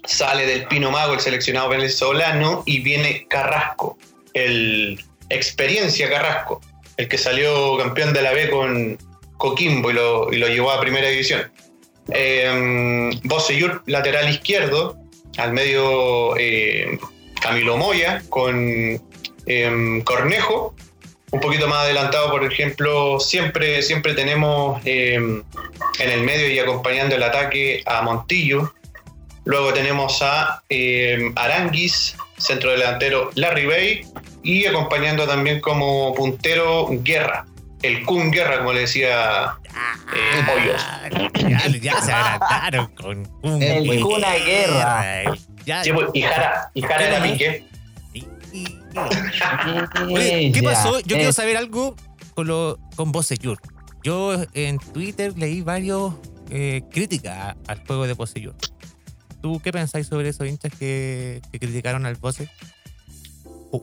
Sale del Pino Mago el seleccionado venezolano y viene Carrasco, el experiencia Carrasco, el que salió campeón de la B con Coquimbo y lo, y lo llevó a primera división. Eh, Boseyur, lateral izquierdo, al medio eh, Camilo Moya con em, Cornejo. Un poquito más adelantado, por ejemplo, siempre, siempre tenemos em, en el medio y acompañando el ataque a Montillo. Luego tenemos a em, Aranguis, centro delantero Larry Bay, y acompañando también como puntero Guerra, el Kun Guerra, como le decía eh, Hoyos. Ah, ya, ya se agrandaron con un El. Cuna Guerra. Ya, Sí, pues, y Jara, y Jara era Piqué. Oye, ¿qué pasó? Yo eh, quiero saber algo con lo. con. Yo en Twitter leí varios eh, críticas al juego de Boseyur. ¿Tú qué pensáis sobre esos hinchas que, que criticaron al Bose?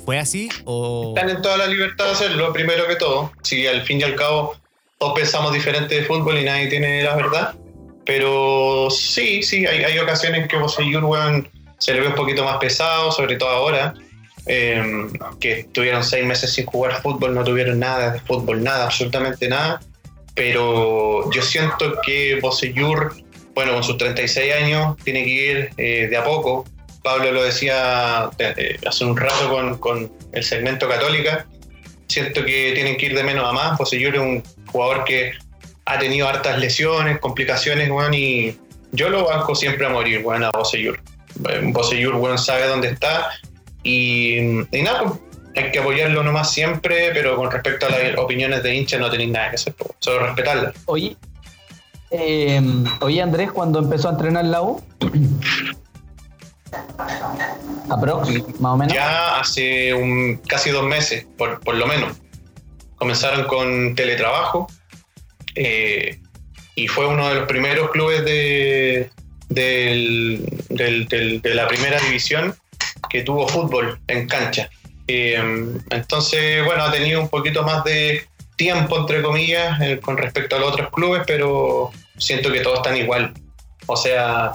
¿Fue así o...? Están en toda la libertad de hacerlo, primero que todo. Si al fin y al cabo todos pensamos diferente de fútbol y nadie tiene la verdad. Pero sí, sí, hay, hay ocasiones que Boseyur, weón, se le ve un poquito más pesado, sobre todo ahora. eh, que estuvieron seis meses sin jugar fútbol, no tuvieron nada de fútbol, nada, absolutamente nada. Pero yo siento que Boseyur, bueno, con sus 36 años, tiene que ir eh, de a poco. Pablo lo decía eh, hace un rato con, con el segmento Católica. Siento que tienen que ir de menos a más. Boseyur es un jugador que ha tenido hartas lesiones, complicaciones, weón, y yo lo banco siempre a morir, weón, a Boseyur. Boseyur, weón, sabe dónde está. Y, y nada, pues, hay que apoyarlo nomás siempre, pero con respecto a las opiniones de hinchas no tenéis nada que hacer, po, solo respetarlas. Oye, eh, oye Andrés, cuando empezó a entrenar la U, aprox, más o menos. Ya hace un, casi dos meses, por, lo menos. Comenzaron con teletrabajo eh, y fue uno de los primeros clubes de la primera división que tuvo fútbol en cancha. Eh, entonces, bueno, ha tenido un poquito más de tiempo, entre comillas, eh, con respecto a los otros clubes, pero siento que todos están igual. O sea,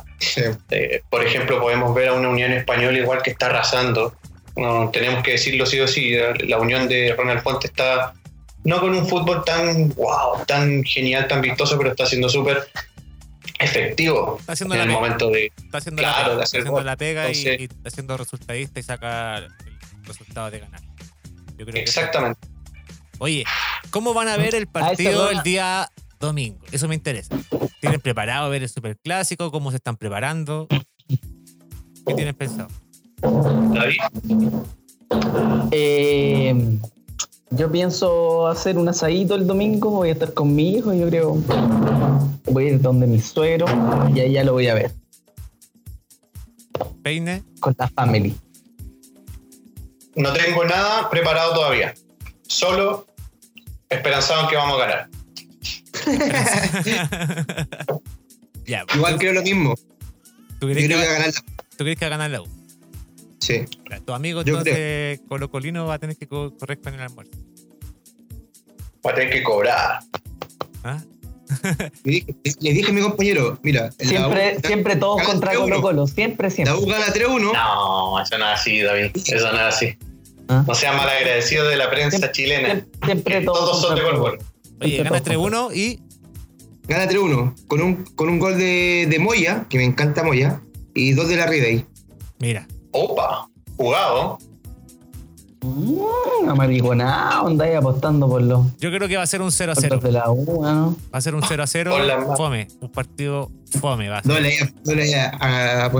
eh, por ejemplo, podemos ver a una Unión Española igual que está arrasando. No, tenemos que decirlo sí o sí. La unión de Ronald Fuente está no con un fútbol tan wow, tan genial, tan vistoso, pero está siendo súper efectivo Está haciendo en la el pega. momento de. Está haciendo Claro, la de pega, está hacer haciendo la pega y- Entonces- y, está siendo resultadista y saca el resultado de ganar. Yo creo que- Exactamente. Oye, ¿cómo van a ver el partido el día domingo? Eso me interesa. ¿Tienen preparado ver el superclásico? ¿Cómo se están preparando? ¿Qué tienen pensado? David, Eh, yo pienso hacer un asadito el domingo, voy a estar con mi hijo, yo creo. Voy a ir donde mi suegro y ahí ya lo voy a ver, Peine. con la family. no tengo nada preparado todavía. Solo esperanzado en que vamos a ganar. ya, Igual ¿tú, creo lo mismo. tú Yo crees creo que va a ganar la. tú crees que va a ganar la U? Sí. Tu amigo Yo entonces Colo Colino va a tener que co- correr con el almuerzo. Va a tener que cobrar. ¿Ah? Le dije, le dije a mi compañero, mira, la Siempre, U- siempre todos contra 3-1. Colo Colo, siempre, La siempre. U gana 3-1. No, eso no es así, David. Eso no es así. Ah. No seas malagradecido de la prensa Siempre- chilena. Siempre, siempre todos todos son de Colo Colo. Oye, gana todos contra- 3-1 y Gana 3-1 con un, con un gol de, de Moya, que me encanta Moya, y dos de la Riday. mira, Opa, jugado. Mm, amariconado, andáis apostando por los yo creo que va a ser un 0 por 0. los de la U, ¿no? Va a ser un 0 0 Hola, ma. fome. Un partido fome va a ser. No le no le a, a- a-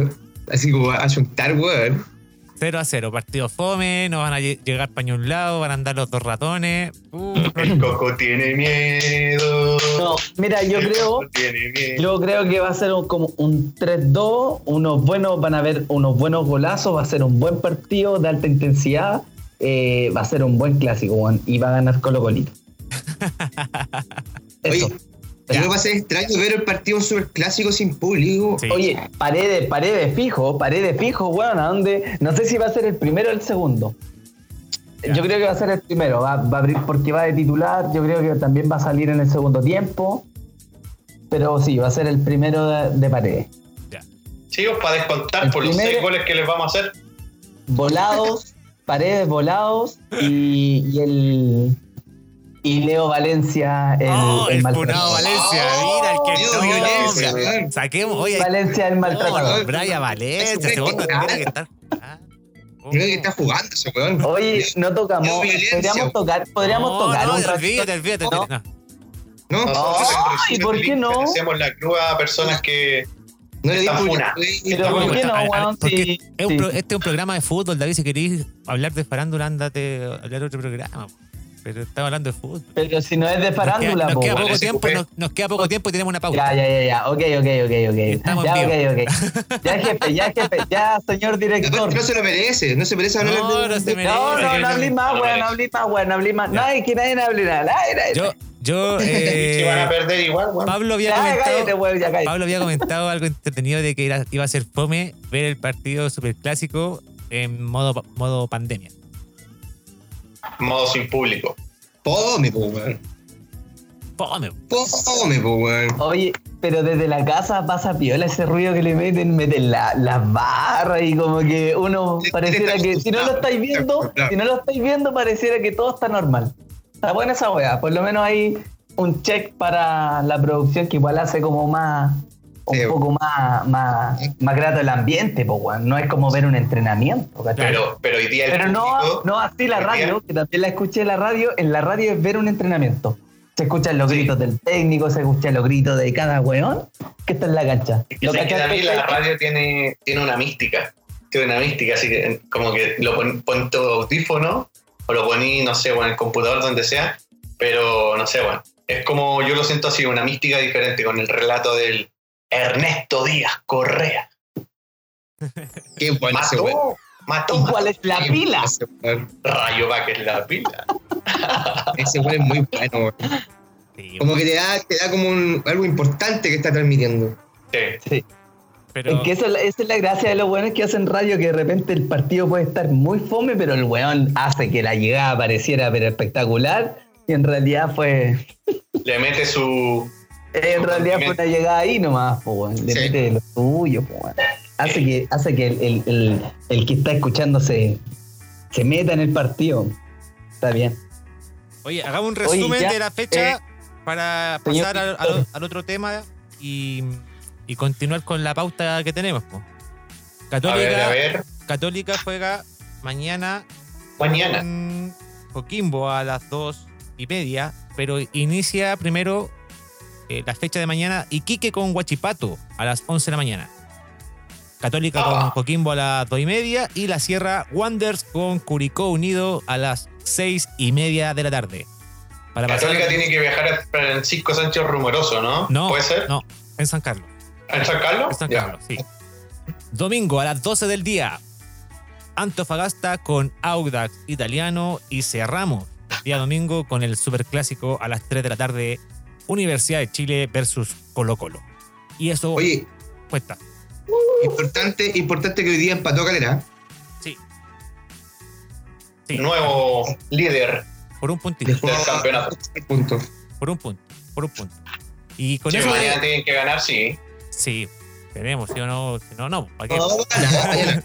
así como a chuntar, weón. 0 a 0, partido fome, no van a lle- llegar para un lado, van a andar los dos ratones. Uh, El coco tiene miedo. No, mira, yo El creo, yo creo que va a ser un- como un 3-2, unos buenos, van a haber unos buenos golazos, va a ser un buen partido de alta intensidad, eh, va a ser un buen clásico, weón, y va a ganar Colo Colito. Eso. Oye, Pero va a ser extraño ver el partido un superclásico sin público. Sí. Oye, paredes, paredes fijo, paredes fijo, weón, ¿a dónde? No sé si va a ser el primero o el segundo. Ya. Yo creo que va a ser el primero, va, va a abrir porque va de titular, yo creo que también va a salir en el segundo tiempo. Pero sí, va a ser el primero de, de paredes. Chicos, para descontar El por los seis goles que les vamos a hacer. Volados, paredes volados y, y el. Y Leo Valencia, el, oh, el maltratador. funado Valencia, mira, el que no, violencia, hombre. weón. Saquemos, oye, Valencia, el no, maltratador. Brian Valencia, Ese weón no weón tendría que estar. Ah, oh. Creo que está jugando ese weón. Oye, no tocamos. Violencia. Podríamos tocar, podríamos no, tocar no, un olvídate, olvídate, ¿no? no. No, Ay, en ¿por qué no? Hacemos la cruz a personas que. no le di Está pulgar. funa. Pero No, ¿por qué a- no, a- weón? porque Sí, es un sí. pro- este es un programa de fútbol, David. Si queréis hablar de farándula, andate a hablar de otro programa. Pero estamos hablando de fútbol. Pero si no es de farándula, nos queda, weón. poco Parece tiempo, nos, nos queda poco tiempo y tenemos una pausa. Ya, ya, ya, ya. Ok, ok, ok, ok. Estamos ya, vivo. ok, ok. Ya, jefe, ya, jefe. Ya, señor director. No se lo merece, no se merece hablar No, de- no se merece. No, no, no no, hablé más, no, weón, no, no hablé más, weón, no hablé más. Nadie, que nadie hable nada. Yo, Yo, Si van a eh, perder igual, weón. Pablo había Ya, cállate, comentado, weón, ya cállate. Pablo había comentado algo entretenido de que iba a ser fome ver el partido superclásico en modo, modo pandemia. Modo sin público. Fome, po, weón. Fome. Fome, po, weón. Oye, pero desde la casa pasa piola ese ruido que le meten, meten la- las barras y como que uno Sí, pareciera que si no lo estáis viendo, claro. si no lo estáis viendo, pareciera que todo está normal. Está buena esa weá, por lo menos hay un check para la producción que igual hace como más, un poco más, más, más grato el ambiente, weón. No es como ver un entrenamiento, ¿cachai? Pero, pero hoy día el Pero no, público. no así la día- radio, que también la escuché en la radio. En la radio es ver un entrenamiento. Se escuchan los Sí. gritos del técnico, se escuchan los gritos de cada weón que está en la cancha. Es que ¿Lo que también la radio tiene, tiene una mística. Tiene una mística, así que como que lo pon, pon tu audífono o lo poní, no sé, en el computador, donde sea. Pero no sé, bueno. Es como yo lo siento así, una mística diferente con el relato del Ernesto Díaz Correa. Qué bueno ese weón. Mató, mató, ¿Y cuál mató. es la Qué pila? bueno. Rayo va que es la pila. Ese weón es muy bueno, weón. Sí, Como que te da, te da como un, algo importante que está transmitiendo. Sí. Sí. pero Es que esa, es la- esa es la gracia de los weones que hacen radio, que de repente el partido puede estar muy fome, pero el weón hace que la llegada pareciera pero espectacular. Y en realidad fue. Le mete su. En realidad fue una llegada ahí nomás, po, weón. Le Sí. mete lo suyo, po, weón. Hace que, hace que el, el- el- el que está escuchando se, se meta en el partido. Está bien. Oye, hagamos un Oye, resumen ya, de la fecha eh, para señor pasar al, al- al otro tema y, y continuar con la pauta que tenemos. po. A Católica, ver, a ver. Católica juega mañana Mañana. con Coquimbo a las dos y media, pero inicia primero eh, la fecha de mañana Iquique con Huachipato a las 11 de la mañana. Católica con Ah. Coquimbo a las 2 y media y la Sierra Wonders con Curicó Unido a las 6 y media de la tarde. Para pasar- Católica tiene que viajar a Francisco Sánchez Rumoroso, ¿no? No, ¿Puede ser? no, en San Carlos. ¿En San Carlos? En San. Carlos, sí. Domingo a las 12 del día. Antofagasta con Audax Italiano y cerramos el día domingo con el superclásico a las 3 de la tarde. Universidad de Chile versus Colo Colo. Y eso Oye, cuesta. importante, importante que hoy día empató Calera. Sí. Sí, Nuevo líder. por un puntito, Del campeonato. punto. por un punto, por un punto. Y con Si eso, mañana tienen que ganar, sí. sí, tenemos, ¿sí o no? No, no. ¿para qué? No.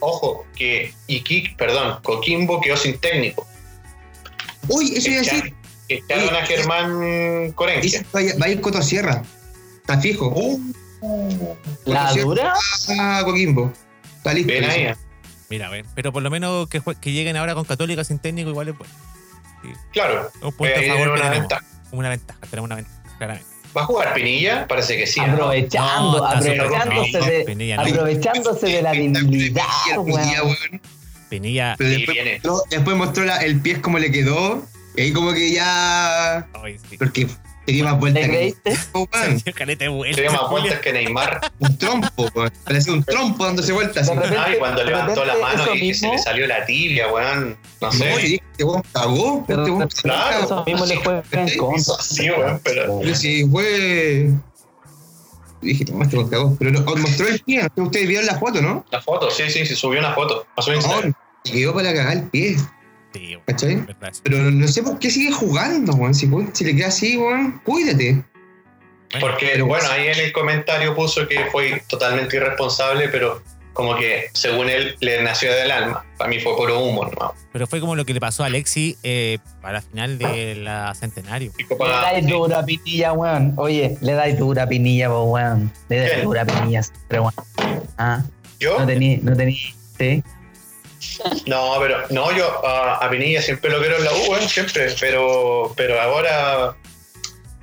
Ojo, que Iquique, perdón, Coquimbo quedó sin técnico. Uy, eso iba a decir. Que echaron a Germán Corenquia. Dice, Va a- a ir Coto Sierra. Está fijo. Uh, ¿La Coto dura? A Coquimbo. Está listo. bien ahí. eh. Mira, ven, pero por lo menos que, que lleguen ahora con Católica sin técnico igual es bueno. Claro. Un punto a ahí favor una tenemos. ventaja. Una ventaja, tenemos una ventaja, claramente. ¿Va a jugar Pinilla? Parece que sí. ¿no? Aprovechando, No, aprovechándose bien. de, Pinilla, no. aprovechándose de la debilidad, weón. Pinilla. Pero Sí, después, viene. mostró, después mostró la- el pie como le quedó. Y ahí como que ya. Ay, sí. Porque tenía más vueltas ¿Te que weón. Vuelta, Tiene más vueltas que Neymar. Un trompo, weón. Parecía un trompo dándose vueltas. Ah, y cuando levantó la mano y que se mismo- le salió la tibia, weón. No No, sé. y dije, este weón cagó. Pero Este weón Claro. eso mismo le juega en contra. Sí, weón, pero. Pero si fue. Y dije, no, este weón cagó. Pero no, os mostró el pie. ¿no? Ustedes vieron la foto, ¿no? La foto, sí, sí, sí, subió una foto. No, Instagram. y quedó para cagar el pie. Sí, ¿Cachai? verdad, sí. Pero no sé por qué sigue jugando, weón. Si, si le queda así, weón, cuídate. Porque, pero- bueno, ahí en el comentario puso que fue totalmente irresponsable, pero como que según él le nació del alma. Para mí fue puro humo, ¿no? Pero fue como lo que le pasó a Alexi eh, para la final de la Centenario. Le dais dura Pinilla, weón. Oye, le dais dura Pinilla, weón. Le dais dura Pinilla, siempre, weón. Ah, ¿Yo? no tení, no tení, sí. No, pero no, yo a, a Pinilla siempre lo quiero en la U, weón, siempre, pero, pero ahora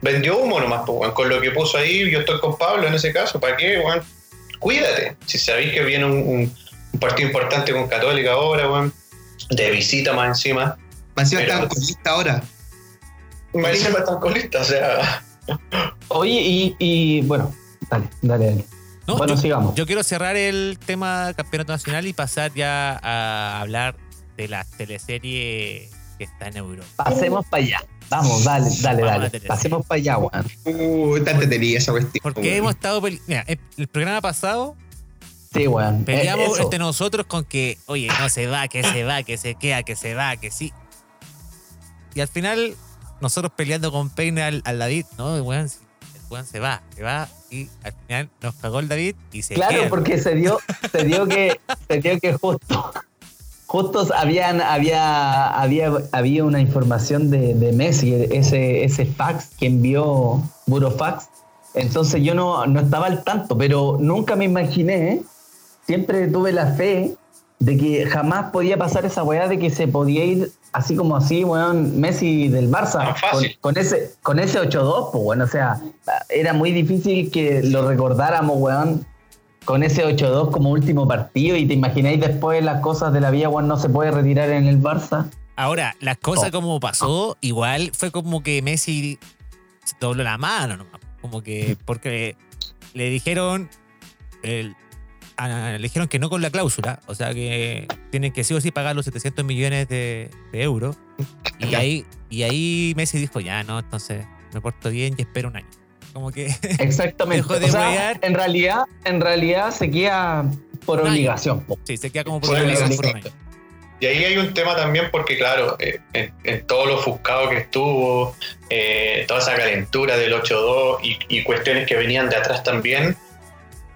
vendió humo nomás, pues, con lo que puso ahí, yo estoy con Pablo en ese caso, ¿para qué, weón? Cuídate, si sabéis que viene un, un- un partido importante con Católica ahora, weón, de visita más encima, Más encima están con lista ahora. más encima están con lista, o sea, Oye, y, y bueno, dale, dale, dale. No, bueno, yo, sigamos. yo quiero cerrar el tema campeonato nacional y pasar ya a hablar de la teleserie que está en Europa. Pasemos para allá. Vamos, dale, dale, Vamos dale. Pasemos para allá, weón. Uh, está entretenida esa cuestión. Porque hemos estado. Mira, el programa pasado Sí, weón. peleamos Eh, eso. entre nosotros con que, oye, no se va, que se va, que se queda, que se va, que sí. Y al final, nosotros peleando con Peine al, al David, no, weón, el weón se va, se va. Y al final nos cagó el David y se Claro, porque se dio, se dio que, se dio que justo, justo habían, había, había, había una información de, de Messi, ese, ese fax que envió Burofax. Entonces yo no, no estaba al tanto, pero nunca me imaginé, siempre tuve la fe de que jamás podía pasar esa weá de que se podía ir así como así, weón, Messi del Barça. Fácil. Con, con ese, con ese 8-2, pues bueno, o sea, era muy difícil que lo recordáramos, weón, con ese 8-2 como último partido y te imagináis después las cosas de la vida, weón, no se puede retirar en el Barça. Ahora, las cosas Oh. como pasó, igual fue como que Messi se dobló la mano nomás. Como que, porque le dijeron, el- a- le dijeron que no con la cláusula, o sea que tienen que sí o sí pagar los 700 millones de, de euros. Y ahí, y ahí Messi dijo, ya no, entonces me porto bien y espero un año. Como que Exactamente. Dejó de o sea, en realidad, en realidad se queda por Un obligación. sí, se queda como por Por obligación por un obligación. año. Y ahí hay un tema también porque, claro, eh, en, en todo lo ofuscado que estuvo, eh, toda esa calentura del 8-2 y, y cuestiones que venían de atrás también,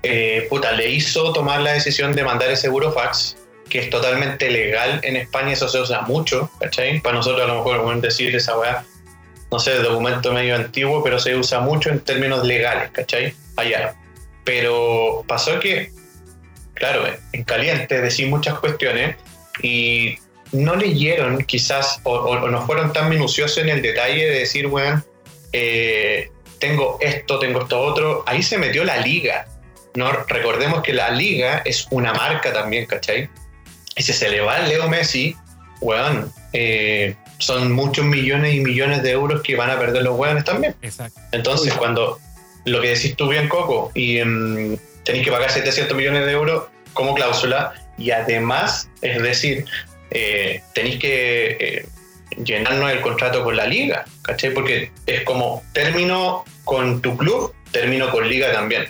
eh, puta, le hizo tomar la decisión de mandar ese burofax, que es totalmente legal en España, eso se usa mucho, ¿cachai? Para nosotros a lo mejor pueden decir esa weá, no sé, documento medio antiguo, pero se usa mucho en términos legales, ¿cachai? Allá. Pero pasó que, claro, en caliente decís muchas cuestiones y no leyeron quizás o no fueron tan minuciosos en el detalle de decir, weón, eh, tengo esto, tengo esto otro. Ahí se metió la liga. No, recordemos que la liga es una marca también, ¿cachai? Y si se le va Leo Messi, weón, eh, son muchos millones y millones de euros que van a perder los weones también. Exacto. Entonces, cuando lo que decís tú bien, Coco, y em, tenéis que pagar 700 millones de euros como cláusula, y además, es decir, eh, tenéis que eh, llenarnos el contrato con la liga, ¿cachai? Porque es como término con tu club, término con liga también.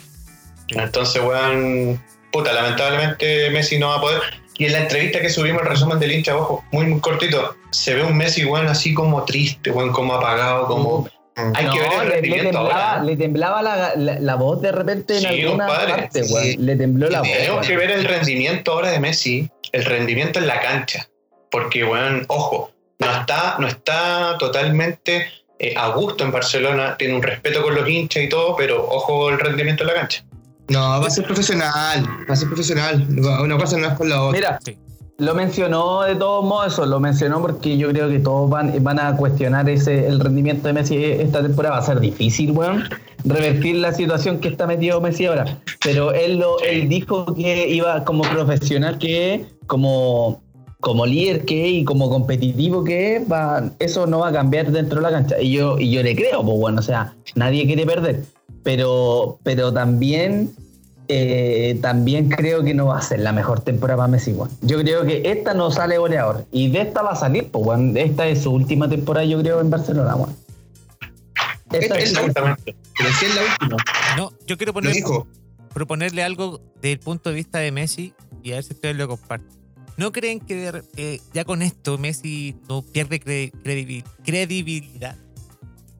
Entonces, weón, puta, lamentablemente Messi no va a poder. Y en la entrevista que subimos, el resumen del hincha, ojo, muy, muy cortito, se ve un Messi, weón, así como triste, weón, como apagado, como... Hay que ver el le, le rendimiento temblaba, ahora. ¿eh? le temblaba la, la- la voz de repente en Sí, alguna parte, Sí. weón. Le tembló la voz. Tenemos weón. que ver el rendimiento ahora de Messi, el rendimiento en la cancha. Porque, bueno, ojo, no está, no está totalmente eh, a gusto en Barcelona, tiene un respeto con los hinchas y todo, pero ojo el rendimiento en la cancha. No, va a ser profesional. Va a ser profesional. Una cosa no es con la otra. Mira, Sí. lo mencionó de todos modos eso, lo mencionó porque yo creo que todos van, van a cuestionar ese el rendimiento de Messi esta temporada. Va a ser difícil, weón, revertir la situación que está metido Messi ahora. Pero él lo, él dijo que iba como profesional que como, como líder que y como competitivo que va, eso no va a cambiar dentro de la cancha. Y yo, y yo le creo, pues bueno, o sea, nadie quiere perder. Pero, pero también eh, también creo que no va a ser la mejor temporada para Messi, weón. Yo creo que esta no sale goleador. Y de esta va a salir, pues, weón. Esta es su última temporada, yo creo, en Barcelona, weón. Esta Es es la Exactamente. Pero sí es la última. No, yo quiero poner, proponerle algo desde el punto de vista de Messi y a ver si ustedes lo comparten. ¿No creen que eh, ya con esto Messi no pierde cre- credibil- credibilidad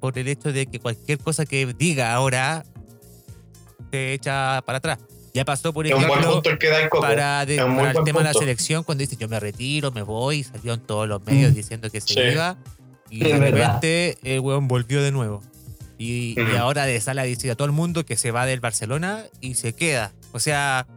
por el hecho de que cualquier cosa que diga ahora se echa para atrás? Ya pasó, por Es un buen ejemplo, punto el que da el Coco. para, de- Es un muy para el tema de la selección, cuando dice yo me retiro, me voy, salió en todos los medios Mm. diciendo que se Sí. iba. Y Es de verdad. repente el weón volvió de nuevo. Y, y Ujú. ahora de sale a decir a todo el mundo que se va del Barcelona y se queda. O sea,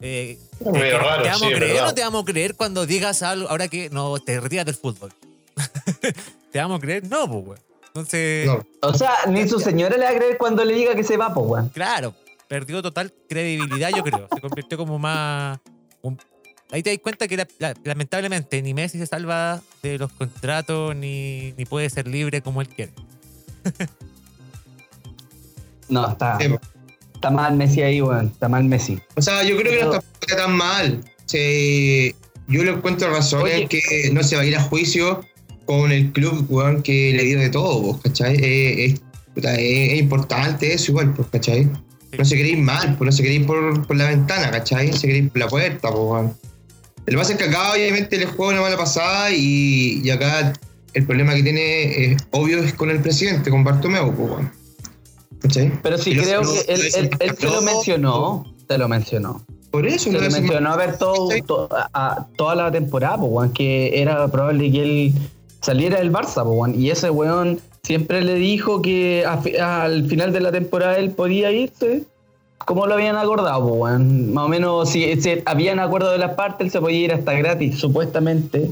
eh, ¿te, raro, te vamos sí, a creer no te vamos a creer cuando digas algo ahora que no te retiras del fútbol? ¿Te vamos a creer? No, pues, weón. Entonces, No. O sea, ni su señora le va a creer cuando le diga que se va, pues, weón. claro, perdió total credibilidad, yo creo. Se convirtió como más. un- Ahí te das cuenta que la- la- lamentablemente ni Messi se salva de los contratos ni, ni puede ser libre como él quiere. No, está, Sí, está mal Messi ahí, weón. Está mal Messi. O sea, yo creo que no está tan mal. Sí, yo le encuentro razón Oye. en que no se va a ir a juicio con el club, weón, que le dio de todo, pues, ¿cachai? Eh, es, es- es importante eso igual, pues, ¿cachai? No se queréis mal, pues no se queréis por, por la ventana, ¿cachai? Se queréis por la puerta, pues, weón. El pasa es que acá obviamente le juega una mala pasada y, y acá el problema que tiene eh, obvio es con el presidente, con Bartomeu, pues, weón. ¿Cachai? Pero sí lo- creo lo- que él, lo- él- él se lo lo- mencionó. Se lo mencionó. Por eso, Se lo es- mencionó a ver todo, a- a- toda la temporada, pues, weón, que era probable que él saliera del Barça, weón. Y ese weón siempre le dijo que a al final de la temporada él podía irse. Como lo habían acordado, weón. Más o menos, si, si habían acuerdo de las partes, él se podía ir hasta gratis, supuestamente.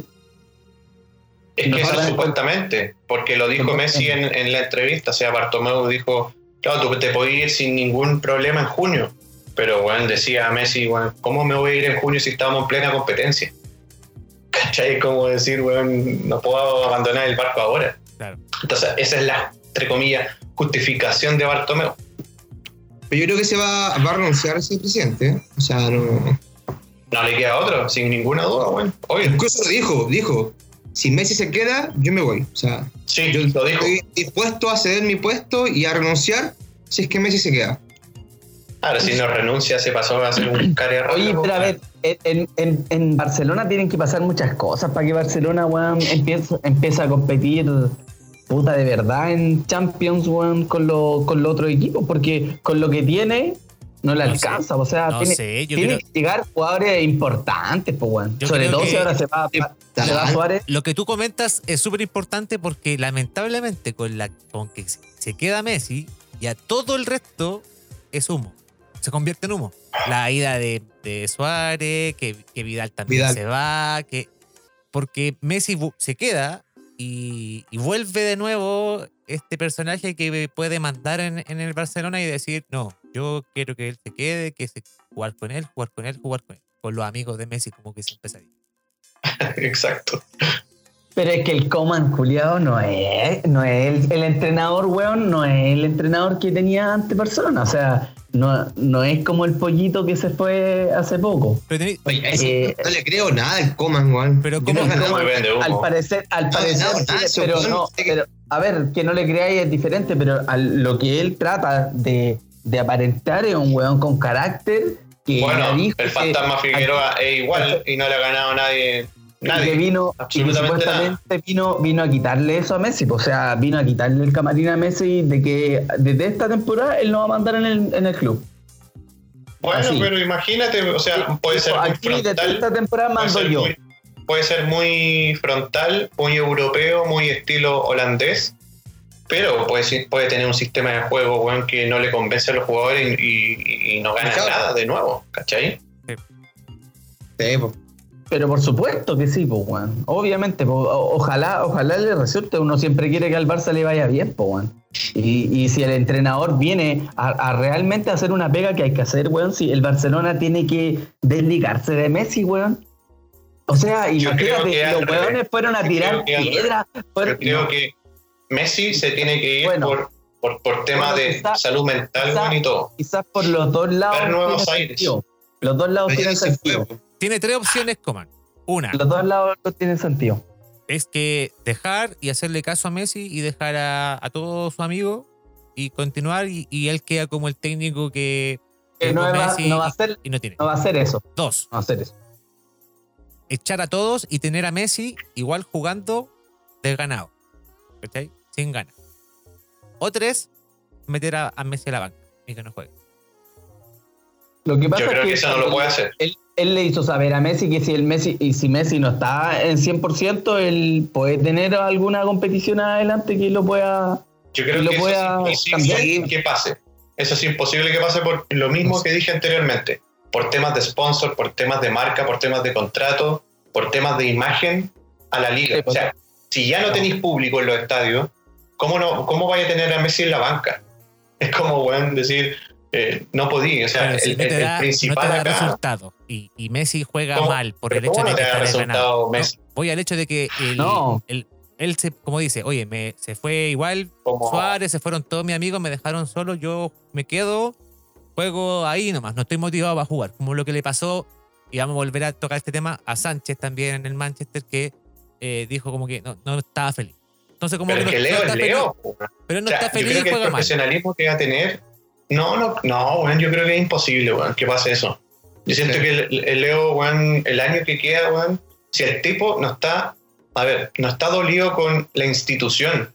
Es No que eso supuestamente, porque lo dijo Messi en, en la entrevista. O sea, Bartomeu dijo, claro, tú te podías ir sin ningún problema en junio. Pero, bueno, decía Messi, bueno, ¿cómo me voy a ir en junio si estábamos en plena competencia? ¿Cachai? Como decir, weón, no puedo abandonar el barco ahora. Claro. Entonces, esa es la, entre comillas, justificación de Bartomeu. Pero yo creo que se va, va a renunciar a ser presidente, ¿eh? O sea, no... No le queda otro, sin ninguna duda, weón. Oye, Incluso lo dijo, dijo, si Messi se queda, yo me voy. O sea, sí, yo lo dijo. estoy dispuesto a ceder mi puesto y a renunciar si es que Messi se queda. Ahora, si no renuncia, se pasó a ser un cara Oye, pero a ver, en, en- en Barcelona tienen que pasar muchas cosas para que Barcelona, weón, empiece, empiece a competir, puta, de verdad en Champions, weón, con, lo- con los otros equipos, porque con lo que tiene no le No alcanza, o sea, No tiene, sé, yo tiene creo. que llegar jugadores importantes, pues, weón. Yo Sobre todo que- si ahora se va, se va Suárez. Lo que tú comentas es súper importante porque lamentablemente con, la, con que se- se queda Messi, ya todo el resto es humo. Se convierte en humo. La ida de, de Suárez, que, que Vidal también Vidal. se va, que porque Messi se queda y, y vuelve de nuevo este personaje que puede mandar en, en el Barcelona y decir, no, yo quiero que él se quede, que se jugar con él, jugar con él, jugar con él. Con los amigos de Messi, como que siempre se dice. Exacto. Pero es que el Coman culiado no es, no es el, el entrenador, weón, no es el entrenador que tenía ante Barcelona. O sea, no, no es como el pollito que se fue hace poco. Pero Oye, a ese Eh, no le creo nada al Coman, weón. Pero ¿cómo- no humo. Al parecer, al No, parecer, no, sí, nada, eso, pero no, que- pero, a ver, que no le creáis es diferente, pero al- lo que él trata de, de aparentar es un weón con carácter que Bueno, dijo el que- fantasma Figueroa es igual y no le ha ganado nadie. Que Nadie. vino y que absolutamente supuestamente vino, vino a quitarle eso a Messi, pues, o sea, vino a quitarle el camarín a Messi de que desde esta temporada él no va a mandar en el, en el club. Bueno, Así. pero imagínate, o sea, puede ser muy Aquí desde frontal. esta temporada Puede mando ser, yo. muy, puede ser muy frontal, muy europeo, muy estilo holandés, pero puede, puede tener un sistema de juego weón, que no le convence a los jugadores y, y- y no gana nada de nuevo, ¿cachai? Sí, po. Pero por supuesto que sí, pues, weón. Obviamente, ojalá, ojalá le resulte. Uno siempre quiere que al Barça le vaya bien, pues, weón. Y, y si el entrenador viene a, a realmente hacer una pega que hay que hacer, weón, si el Barcelona tiene que desligarse de Messi, weón. O sea, Yo creo imagínate, los weones fueron a tirar creo que al piedra. fueron- Yo creo que Messi se tiene que ir Bueno. por, por, por temas Bueno, de salud mental quizá- y todo. Quizás por los dos lados. Nuevos Aires. Los dos lados Pero tienen se fue, sentido. po. Tiene tres opciones, Coman. Una Los dos lados no tienen sentido. es que dejar y hacerle caso a Messi y dejar a, a todos sus amigos y continuar y, y él queda como el técnico que, Que que no va, Messi no va a hacer, y no tiene. no va a hacer eso. Dos, No va a hacer eso. echar a todos y tener a Messi igual jugando desganado. ¿Cachai? Sin ganas. O tres, meter a, a Messi a la banca y que no juegue. Lo que pasa Yo creo es que eso no lo puede hacer. Él, él le hizo saber a Messi que si el Messi y si Messi no está en 100%, él puede tener alguna competición adelante que lo pueda Yo creo Y lo que eso pueda es imposible cambiar. que pase. Eso es imposible que pase por lo mismo que dije anteriormente. Por temas de sponsor, por temas de marca, por temas de contrato, por temas de imagen a la liga. Sí, pues. o sea, si ya no tenéis público en los estadios, ¿cómo, no, cómo vaya a tener a Messi en la banca? Es como, bueno, decir, eh, no podía. O sea, si el, no te el- da, no te principal da acá. resultado y, y Messi juega ¿Cómo? mal por el hecho ¿cómo de no que te da está resultado desganado. Messi? No, voy al hecho de que el, No. el- él, se, como dice, oye, me, se fue igual Como, Suárez, se fueron todos mis amigos, me dejaron solo, yo me quedo, juego ahí nomás, no estoy motivado para jugar. Como lo que le pasó, y vamos a volver a tocar este tema, a Sánchez también en el Manchester, que eh, dijo como que no, no estaba feliz. Entonces, como Pero que, es no, que no Leo está es feliz, pero no O sea, está yo feliz creo y que el juega mal. profesionalismo que va a tener. No, no, no, weón, yo creo que es imposible, que pase eso. Yo siento Sí. que el, el Leo, weón, el año que queda, weón, si el tipo no está, a ver, no está dolido con la institución,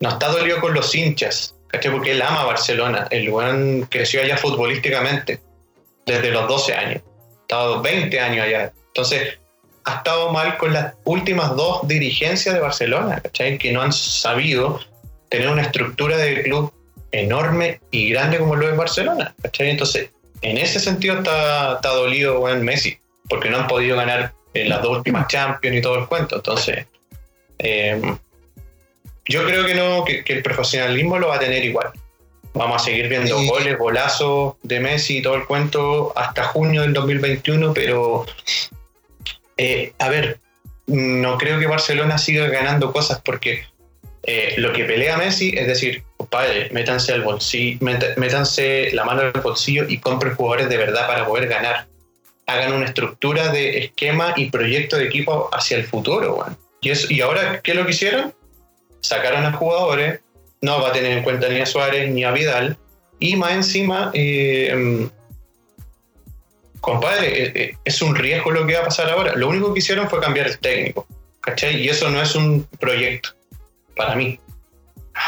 no está dolido con los hinchas, ¿cachai? Porque él ama Barcelona, el weón creció allá futbolísticamente desde los 12 años, ha estado 20 años allá. Entonces, ha estado mal con las últimas dos dirigencias de Barcelona, ¿cachai? Que no han sabido tener una estructura de club enorme y grande como lo es Barcelona, ¿cachai? Entonces, en ese sentido está, está dolido weón, Messi, porque no han podido ganar en las dos últimas Champions y todo el cuento. Entonces, eh, yo creo que no, que, que el profesionalismo lo va a tener igual. Vamos a seguir viendo Sí. goles, golazos de Messi y todo el cuento hasta junio del 2021, pero eh, a ver, no creo que Barcelona siga ganando cosas porque eh, lo que pelea Messi es decir, compadre, métanse al bolsillo, métanse la mano al bolsillo y compren jugadores de verdad para poder ganar. Hagan una estructura de esquema y proyecto de equipo hacia el futuro, weón. Y, eso- y ahora, ¿qué lo que hicieron? Sacaron a jugadores, no va a tener en cuenta ni a Suárez ni a Vidal, y más encima, eh, compadre, eh, eh, es un riesgo lo que va a pasar ahora. Lo único que hicieron fue cambiar el técnico, ¿cachai? Y eso no es un proyecto, para mí.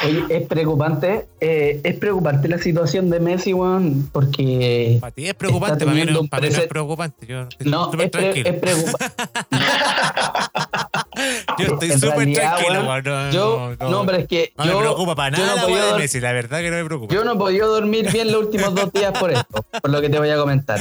Oye, es preocupante, eh, es preocupante la situación de Messi, weón, porque Para ti es preocupante, para mí, no, para mí no es preocupante. Yo estoy no, súper es, tranquilo. es preocupante. Yo estoy súper tranquilo, weón, weón. yo, no, no, pero es que no yo, me preocupa para yo nada no la podía de Messi, la verdad que no me preocupa. yo no he podido dormir bien los últimos dos días por esto, por lo que te voy a comentar.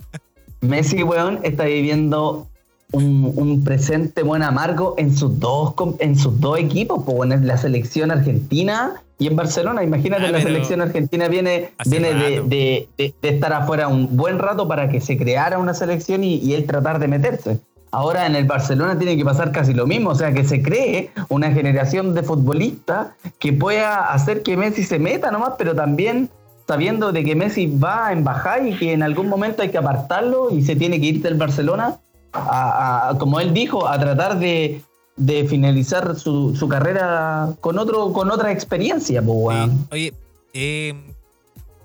Messi, weón, está viviendo un, un presente buen amargo en sus dos en sus dos equipos, pues en la selección argentina y en Barcelona. Imagínate, Ah, la selección argentina viene, viene de, de- de- de estar afuera un buen rato para que se creara una selección y, y él tratar de meterse. Ahora en el Barcelona tiene que pasar casi lo mismo, o sea, que se cree una generación de futbolistas que pueda hacer que Messi se meta nomás, pero también sabiendo de que Messi va en bajar y que en algún momento hay que apartarlo y se tiene que ir del Barcelona, a, a- como él dijo, a tratar de, de finalizar su, su carrera con otro con otra experiencia, pues, weón. Oye, eh,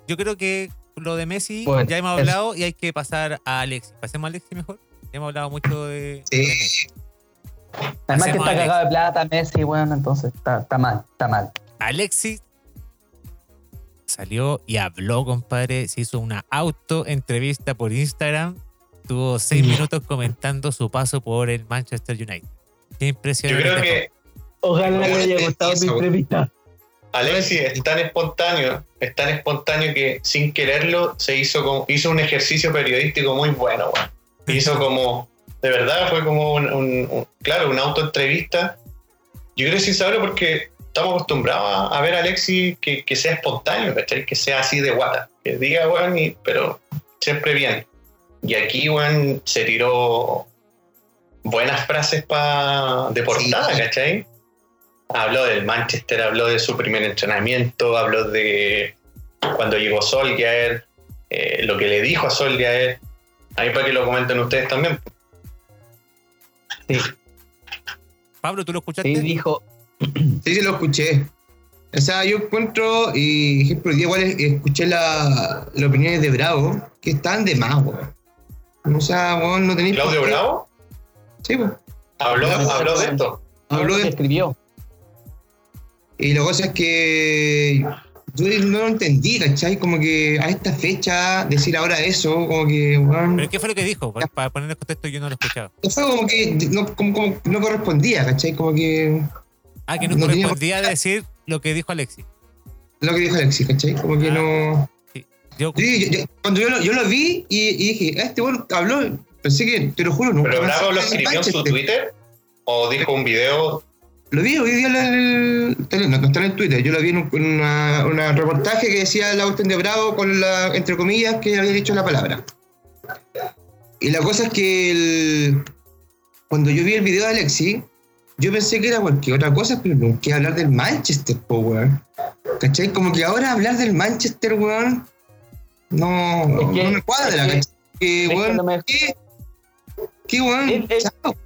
yo creo que lo de Messi Bueno, ya hemos eso. hablado y hay que pasar a Alexis. Pasemos a Alexis mejor. Ya hemos hablado mucho de, Sí. de Messi. Además que está cagado de plata Messi, weón, entonces está, está mal, está mal. Alexis salió y habló, compadre. Se hizo una auto entrevista por Instagram. Tuvo seis minutos comentando su paso por el Manchester United. Qué Yo impresionante. creo que Ojalá le haya gustado mi entrevista. Alexis es tan espontáneo, es tan espontáneo que sin quererlo se hizo como, hizo un ejercicio periodístico muy bueno, weón. Hizo como, de verdad, fue como un, un- un- claro, una autoentrevista. Yo creo sin saberlo porque estamos acostumbrados a, ver a Alexis que, que sea espontáneo, ¿cachai? Que sea así de guata. Que diga, weón, y- pero siempre bien. Y aquí, weón, se tiró buenas frases pa, de portada, Sí. ¿cachai? Habló del Manchester, habló de su primer entrenamiento, habló de cuando llegó Solskjaer, eh, lo que le dijo a Solskjaer. Ahí para que lo comenten ustedes también. Sí, Pablo, ¿tú lo escuchaste? sí, dijo, Sí, sí, lo escuché. O sea, yo encuentro, y ejemplo, igual escuché la, las opiniones de Bravo, que están de más, weón. O sea, weón, no tenéis. Claudio por qué- Bravo Sí, pues. habló, Bravo. habló de esto. Habló que de escribió. Y la cosa es que yo no lo entendí, ¿cachai? Como que a esta fecha decir ahora eso, como que, ¿Pero qué fue lo que dijo? Para, para poner en contexto, yo no lo escuchaba. fue como que no, como, como no correspondía, ¿cachai? Como que Ah, que no, No tenía- correspondía decir lo que dijo Alexis. lo que dijo Alexis, ¿cachai? Como que Ah. no... Yo, Sí, yo- yo- cuando yo lo, yo lo vi y, y dije, "Ah, este weón habló, pensé que, te lo juro, nunca ¿Pero Bravo lo escribió en su. Twitter? ¿O dijo un video? Lo vi hoy día en el, no, no está en el Twitter, yo lo vi en un en una, una reportaje que decía la cuestión de Bravo con la, entre comillas, que había dicho la palabra. Y la cosa es que el- cuando yo vi el video de Alexi, yo pensé que era cualquier otra cosa, pero nunca hablar del Manchester, po, weón. ¿Cachai? Como que ahora hablar del Manchester, weón, no, Es que- no me cuadra, que- ¿cachai? Que, es que weón, no me- ¿qué?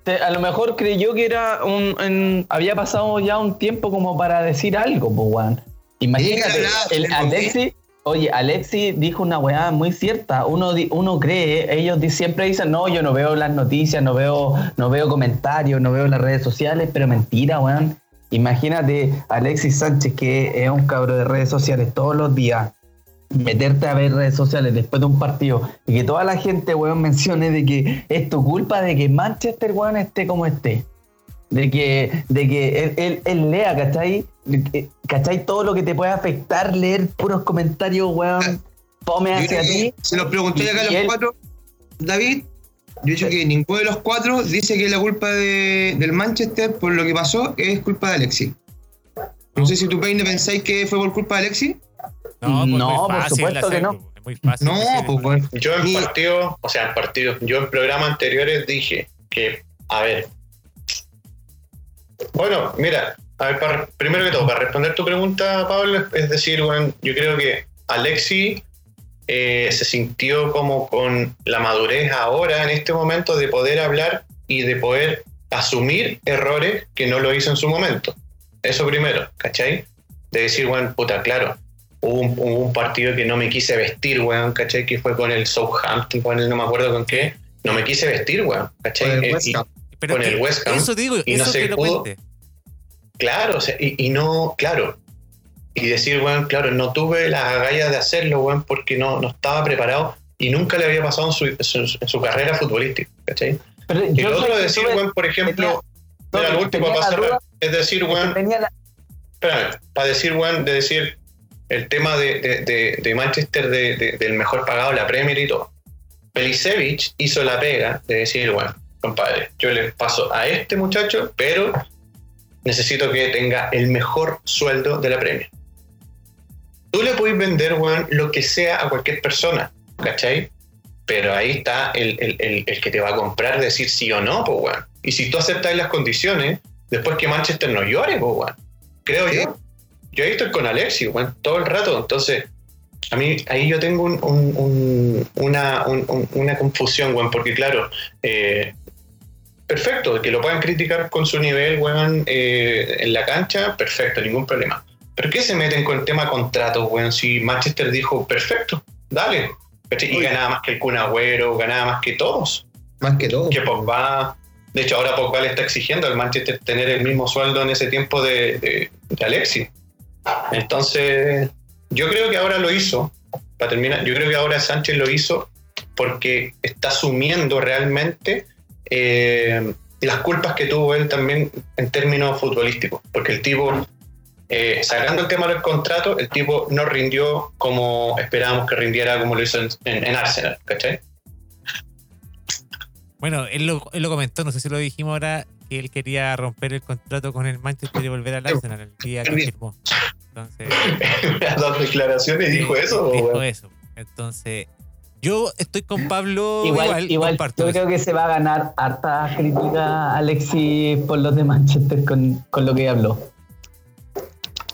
Te- a lo mejor creyó que era un, en- había pasado ya un tiempo como para decir algo, pues, weón. Imagínate, el Alexi, oye, Alexi dijo una weá muy cierta. Uno, uno cree, ellos siempre dicen, no, yo no veo las noticias, no veo, no veo comentarios, no veo las redes sociales, pero mentira, weón. Imagínate, Alexis Sánchez, que es un cabro de redes sociales todos los días, meterte a ver redes sociales después de un partido y que toda la gente, weón, mencione de que es tu culpa de que Manchester, weón, esté como esté. De que, de que él, él- él lea, ¿cachai? ¿Cachai? Todo lo que te puede afectar, leer puros comentarios, weón, fome Yo hacia ti. Se los pregunté acá a los él- cuatro, David. Yo he dicho que ninguno de los cuatro dice que la culpa de- del Manchester por lo que pasó es culpa de Alexis. No sé si tú, Peine, pensáis que fue por culpa de Alexis. No, pues No, por supuesto que no. Es muy fácil. No, decir, pues bueno. Yo en partidos, o sea, en partidos, yo en programas anteriores dije que, a ver, bueno, mira, a ver, para- primero que todo, para responder tu pregunta, Pablo, es decir, bueno, yo creo que Alexi eh, se sintió como con la madurez ahora, en este momento, de poder hablar y de poder asumir errores que no lo hizo en su momento. Eso primero, ¿cachai? De decir, bueno, puta, claro, hubo un, partido que no me quise vestir, weón, ¿cachai? Que fue con el Southampton, con el no me acuerdo con qué. No me quise vestir, weón, ¿cachai? Con el Eh, West y- Ham. Pero con que- el West Ham, Eso digo, y no se lo pudo. cuente. Claro, o sea, y, y no, claro. Y decir, bueno, claro, no tuve las agallas de hacerlo, weón, porque no, no estaba preparado y nunca le había pasado en su, en su- en su carrera futbolística, ¿cachai? Pero Y lo otro decir, tuve- weón, por ejemplo, tenía- mira, lo último para cerrar, duda- es decir, weón, tenía la- espérame, para decir, weón, de decir el tema de, de- de- de Manchester, de- de- del mejor pagado, la Premier y todo. Pelisevich hizo la pega de decir, bueno, compadre, yo le paso a este muchacho, pero necesito que tenga el mejor sueldo de la Premier. Tú le puedes vender, weón, lo que sea a cualquier persona, ¿cachai? Pero ahí está el, el- el- el que te va a comprar decir sí o no, pues, weón. Y si tú aceptas las condiciones, después que Manchester no llore, pues, weón. Creo Sí. yo. Yo ahí estoy con Alexi, weón, todo el rato. Entonces, a mí ahí yo tengo un- un- un- una, un- un- una confusión, weón, porque claro, eh, perfecto, que lo puedan criticar con su nivel, weón, eh, en la cancha, perfecto, ningún problema. ¿Pero qué se meten con el tema contratos, weón? Si Manchester dijo, perfecto, dale. Y Oye. ganaba más que el Kun Agüero, ganaba más que todos. Más que todo. Que Pogba, de hecho ahora Pogba le está exigiendo al Manchester tener el mismo sueldo en ese tiempo de, de, de Alexis. Entonces, yo creo que ahora lo hizo, para terminar, yo creo que ahora Sánchez lo hizo porque está asumiendo realmente eh, las culpas que tuvo él también en términos futbolísticos, porque el tipo, eh, sacando el tema del contrato, el tipo no rindió como esperábamos que rindiera, como lo hizo en, en- en Arsenal, ¿cachai? Bueno, él lo comentó, no sé si lo dijimos ahora, que él quería romper el contrato con el Manchester y volver al Arsenal el día que firmó. Entonces, Las declaraciones dijo eso. dijo eso. Entonces, yo estoy con Pablo igual, Igual, igual comparto yo eso. creo que se va a ganar harta crítica Alexis por los de Manchester con, con lo que habló.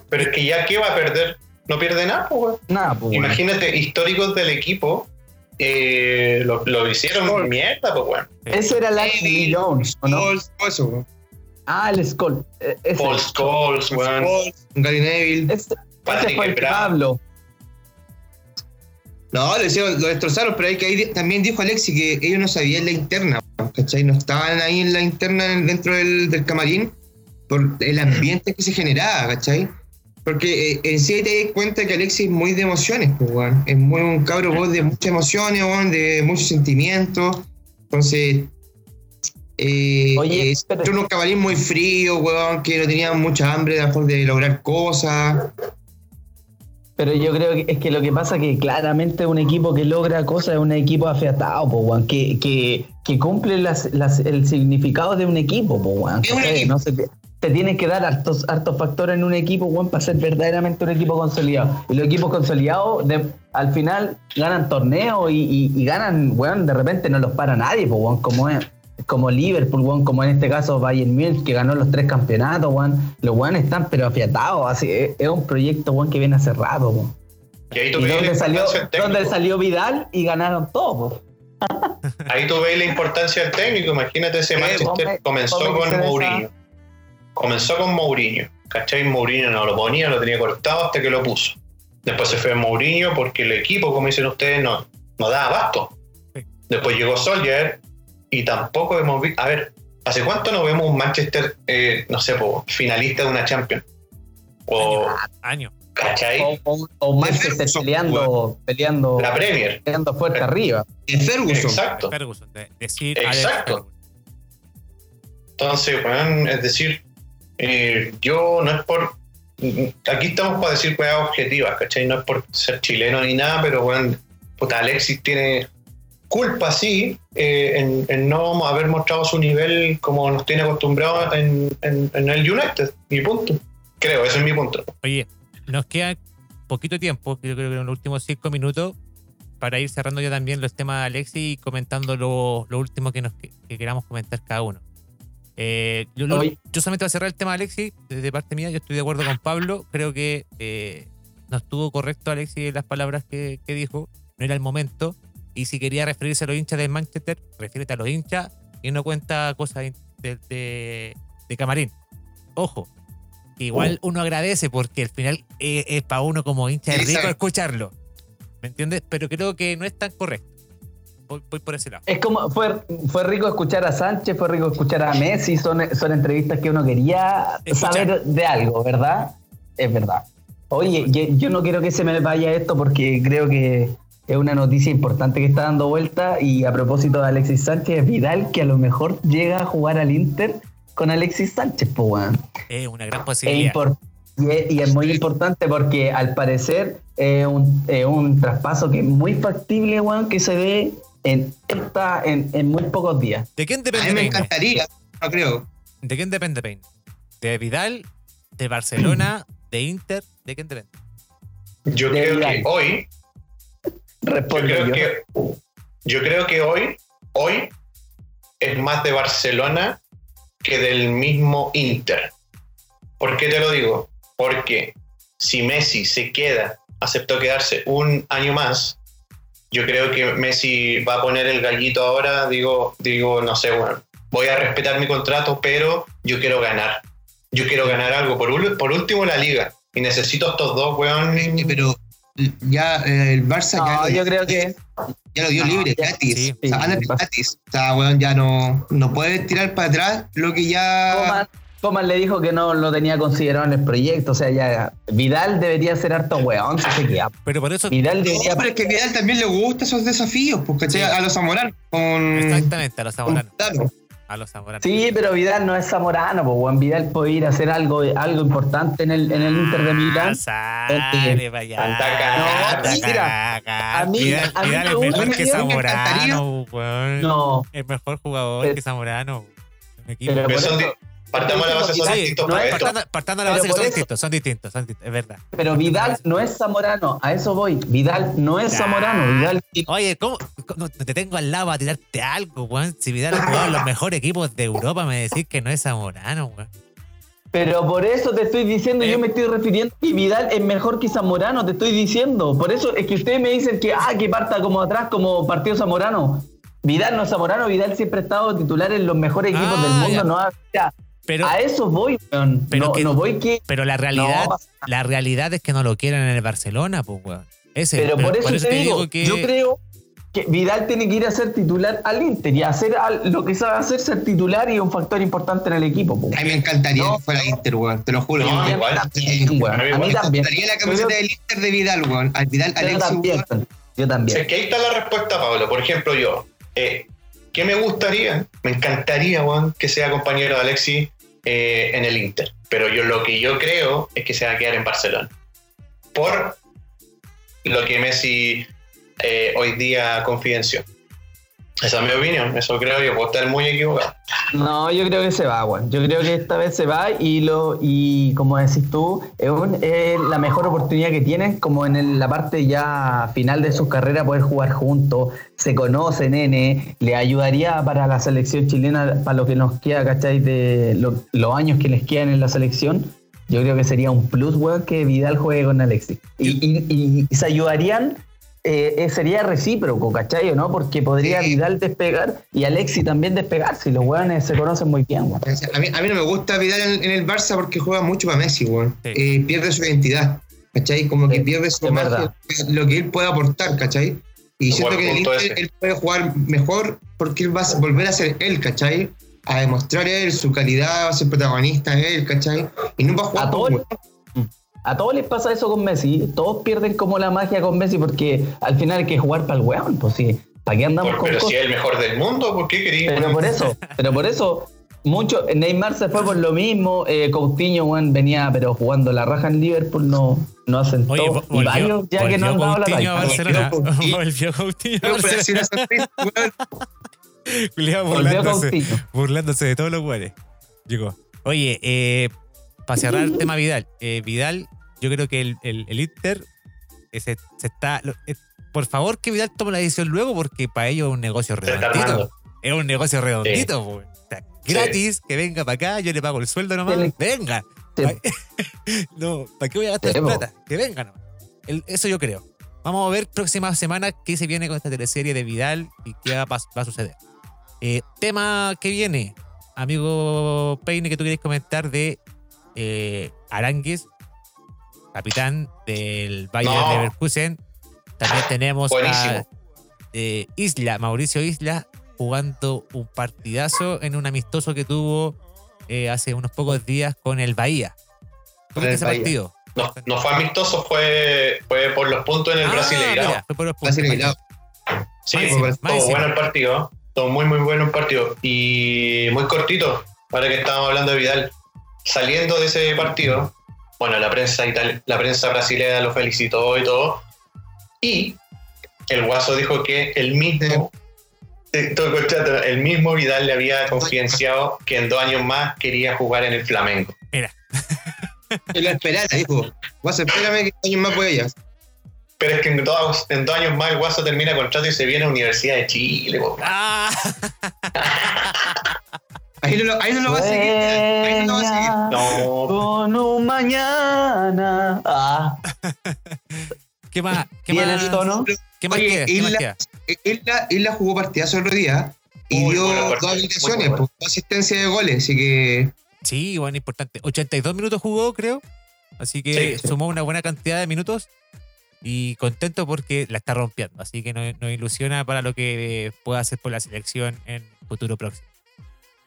Pero es que ya, ¿qué va a perder? No pierde nada, pues, weón. Nada, pues. bueno. Imagínate, históricos del equipo eh, lo, lo hicieron Gol. mierda, pues, weón. Ese era Lee Jones, ¿o no? Scholes, todo eso, weón. Ah, el Skull. eh, Paul Scholes, weón. Gary Neville. ese Patrick fue el. Pablo. No, lo, hicieron, lo destrozaron, pero ahí, que ahí también dijo Alexi que ellos no sabían la interna, ¿cachai? No estaban ahí en la interna dentro del, del camarín por el ambiente que se generaba, ¿cachai? Porque eh, en sí te das cuenta que Alexis es muy de emociones, pues. Es muy un cabro de muchas emociones, weón, de muchos sentimientos. Entonces, eh, Oye, eh, pero- camarín muy frío, weón, que no tenía mucha hambre de, a lo mejor de lograr cosas. Pero yo creo que es que lo que pasa es que claramente un equipo que logra cosas es un equipo afiatado, po, weón, que, que, que cumple las, las- el significado de un equipo, po, weón. Es un ¿cachai? equipo. No se te, te tienen que dar hartos, hartos factores en un equipo, weón, para ser verdaderamente un equipo consolidado. Y los equipos consolidados de- al final ganan torneos y, y- y ganan, weón, de repente no los para nadie, weón, como es. Como Liverpool, weón, como en este caso Bayern Munich, que ganó los tres campeonatos, weón. Los weones están pero afiatados, así, es, es un proyecto, weón, que viene hace rato, weón. Y ahí tú ¿Y dónde salió, dónde salió Vidal y ganaron todo? po. Ahí tú ves la importancia del técnico. Imagínate ese Manchester hombre, comenzó hombre, con. Mourinho. Comenzó con Mourinho. ¿Cachai? Mourinho no lo ponía, lo tenía cortado hasta que lo puso. Después se fue Mourinho porque el equipo, como dicen ustedes, no, no da abasto. Después llegó Solskjaer y tampoco hemos visto. A ver, ¿hace cuánto no vemos un Manchester, eh, no sé, po, finalista de una Champions? O, Año. ¿cachai? O, o- o Manchester Ferguson, peleando, peleando, La Premier. peleando fuerte arriba. Ferguson. Exacto. Ferguson. de- decir Alex Exacto. Ferguson. Entonces, weón, es decir, eh, yo no es por. Aquí estamos para decir weas objetivas, ¿cachai? No es por ser chileno ni nada, pero weón, puta, Alexis tiene culpa, sí, eh, en, no haber mostrado su nivel como nos tiene acostumbrados en, en- el United. Mi punto. Creo, ese es mi punto. Oye, nos queda poquito tiempo, yo creo que en los últimos cinco minutos, para ir cerrando ya también los temas de Alexis y comentando lo, último que, nos, que queramos comentar cada uno. Eh, yo, lo- Oye. yo solamente voy a cerrar el tema de Alexis, desde parte mía, yo estoy de acuerdo con Pablo, creo que eh, no estuvo correcto Alexis en las palabras que, que dijo, no era el momento, y si quería referirse a los hinchas del Manchester, refiérete a los hinchas y no cuenta cosas de, de- de camarín. Ojo, igual uno agradece porque al final eh, es, para uno como hincha es rico escucharlo. ¿Me entiendes? Pero creo que no es tan correcto. Voy, voy por ese lado. Es como, fue, fue rico escuchar a Sánchez, fue rico escuchar a Messi, son, son entrevistas que uno quería Escuchar. saber de algo, ¿verdad? Es verdad. Oye, yo, yo no quiero que se me vaya esto porque creo que es una noticia importante que está dando vuelta y a propósito de Alexis Sánchez, Vidal que a lo mejor llega a jugar al Inter con Alexis Sánchez, pues, weón. Es una gran posibilidad. y, es, y es muy importante porque al parecer es un, es un traspaso que es muy factible, weón, que se dé en, esta, en, en muy pocos días. ¿De quién A depende mí me encantaría, no creo. ¿De quién depende Peine? ¿De Vidal? ¿De Barcelona? ¿De Inter? ¿De quién depende? Yo De creo Vidal. que hoy Yo creo yo. que, yo creo que hoy, hoy es más de Barcelona que del mismo Inter. ¿Por qué te lo digo? Porque si Messi se queda, aceptó quedarse un año más, yo creo que Messi va a poner el gallito ahora, digo, digo, no sé, bueno, voy a respetar mi contrato, pero yo quiero ganar. Yo quiero ganar algo. Por, por último, la liga. Y necesito estos dos, weón. Pero ya eh, el Barça ya, No, lo, yo creo que ya lo dio No, libre, ya- gratis. sí, o sea, sí, gratis. O sea, weón, ya no, no puedes tirar para atrás lo que ya. Coman le dijo que no lo tenía considerado en el proyecto. O sea, ya Vidal debería ser harto weón si se queda. Pero por eso, Vidal No, debería. pero es que a Vidal también le gustan esos desafíos, porque Sí. a los Zamoranos con. exactamente, a los zamoranos. A los zamoranos. Sí, pero Vidal no es zamorano, pues weón. Vidal puede ir a hacer algo, algo importante en el, en el Inter de Milán. Ah, sale para allá. Anda a cagar, Anda a mira, a mí- Vidal, a mí Vidal me es gusta mejor que Zamorano, weón. No, Es mejor jugador Pero- que Zamorano. Pero por eso- partamos la base, son Sí, distintos no es proyectos. Partando, partando de la base que son eso- distintos, son distintos, son distintos, es verdad. pero Vidal no es zamorano. A eso voy. Vidal no es Ya. zamorano. Vidal Oye, ¿cómo? No te tengo al lado para tirarte algo, weón. Si Vidal ha jugado en los mejores equipos de Europa, me decís que no es Zamorano, weón. Pero por eso te estoy diciendo, Eh. yo me estoy refiriendo que Vidal es mejor que Zamorano, te estoy diciendo. Por eso es que ustedes me dicen que, ah, que parta como atrás, como partido Zamorano. Vidal no es Zamorano, Vidal siempre ha estado titular en los mejores equipos Ah, del mundo. ya. No, ha- Pero, a eso voy, weón. Pero no, que- no voy que. pero la realidad, No, la realidad es que no lo quieren en el Barcelona, pues, weón. Ese, Pero por eso, te, digo, que yo creo que Vidal tiene que ir a ser titular al Inter y hacer al- lo que sabe hacer, ser titular y un factor importante en el equipo. po. A mí me encantaría No. que fuera Inter, weón, te lo juro. No, Yo- igual. También, weón. A mí A mí. Me encantaría la camiseta Yo- del Inter de Vidal, weón. Al Vidal, Yo Alexis, también, weón. yo O también. sea, que ahí está la respuesta, Pablo. Por ejemplo, yo, eh, ¿qué me gustaría? Me encantaría, Juan, que sea compañero de Alexis eh, en el Inter. Pero yo lo que yo creo es que se va a quedar en Barcelona. Por lo que Messi eh, hoy día confidenció. Esa es mi opinión, eso creo yo, puedo estar muy equivocado. No, yo creo que se va, weón. Yo creo que esta vez se va y lo y como decís tú, es, un- es la mejor oportunidad que tienen, como en el- la parte ya final de sus carreras, poder jugar juntos, se conocen, nene, le ayudaría para la selección chilena, para lo que nos queda, ¿cachai? De lo- los años que les quedan en la selección. Yo creo que sería un plus, weón, que Vidal juegue con Alexis. Y, y- y se ayudarían eh, eh, sería recíproco, ¿cachai? ¿No? Porque podría Sí. Vidal despegar y Alexi también despegar, si los weones se conocen muy bien, weón. A mí, a mí no me gusta Vidal en, en el Barça porque juega mucho para Messi, weón. Sí. Eh, pierde su identidad, ¿cachai? Como que Sí, pierde su magia, lo que él puede aportar, ¿cachai? Y siento que en el Inter ese. él puede jugar mejor porque él va a volver a ser él, ¿cachai? A demostrar él su calidad, va a ser protagonista él, ¿cachai? Y no va a jugar A a todos les pasa eso con Messi. Todos pierden como la magia con Messi porque al final hay que jugar para el weón. Pues sí, ¿para qué andamos con pero cosas? si es el mejor del mundo, ¿por qué quería? Pero por eso, pero por eso, mucho, Neymar se fue por lo mismo, eh, Coutinho, weón, venía pero jugando la raja en Liverpool, no, no asentó. Oye, vo- y volvió, varios ya que no han volvió dado la Coutinho a talla. Barcelona. Volvió Coutinho. Volvió a Barcelona. Julián Volvió burlándose, Coutinho. burlándose de todos los güeyes. Llegó. Oye, eh, para cerrar el tema Vidal. eh, Vidal, yo creo que el, el, el Inter se, se está... lo- por favor, que Vidal tome la decisión luego porque para ellos es un negocio redondito. Es un negocio redondito, po. O sea, gratis, que venga para acá, yo le pago el sueldo nomás. Tiene- Venga. Sí. no, ¿para qué voy a gastar Sí, plata? Que venga nomás. El- eso yo creo. Vamos a ver próxima semana qué se viene con esta teleserie de Vidal y qué va, va a suceder. Eh, tema que viene, amigo Peine, que tú querés comentar de eh, Arangues, capitán del Bayern No. Leverkusen. También tenemos a eh, Isla, Mauricio Isla, jugando un partidazo en un amistoso que tuvo eh, hace unos pocos días con el Bahía. ¿Cómo el ese Bahía. partido? No, no fue amistoso, fue, fue por los puntos en el Ah, Brasileirao. mira, fue por los puntos. Brasileirao. Sí, estuvo bueno el partido. Estuvo muy, muy bueno el partido. Y muy cortito, ahora que estábamos hablando de Vidal. Saliendo de ese partido, bueno, la prensa, itali- la prensa brasileña lo felicitó y todo. Y el Guaso dijo que el mismo, eh, todo el mismo Vidal le había confidenciado que en dos años más quería jugar en el Flamengo. Él lo esperara, dijo. Vas, espérame que años más voy allá. Pero es que en dos, en dos años más el Guaso termina contrato y se viene a Universidad de Chile. Ah, Ahí no, lo- ahí no lo va a seguir. Ahí no lo va a seguir. No, Con un mañana. Ah, ¿Qué más? ¿Qué ¿Tiene más? el tono? ¿Qué más Oye, queda? ¿Qué más Isla- queda? Isla, Isla jugó partidazo el otro día y Muy dio dos habilitaciones, bueno. pues, dos asistencias de goles, así que Sí, bueno, importante. 82 minutos jugó, creo. Así que Sí. sumó una buena cantidad de minutos. Y contento porque la está rompiendo. Así que nos, nos ilusiona para lo que pueda hacer por la selección en futuro próximo.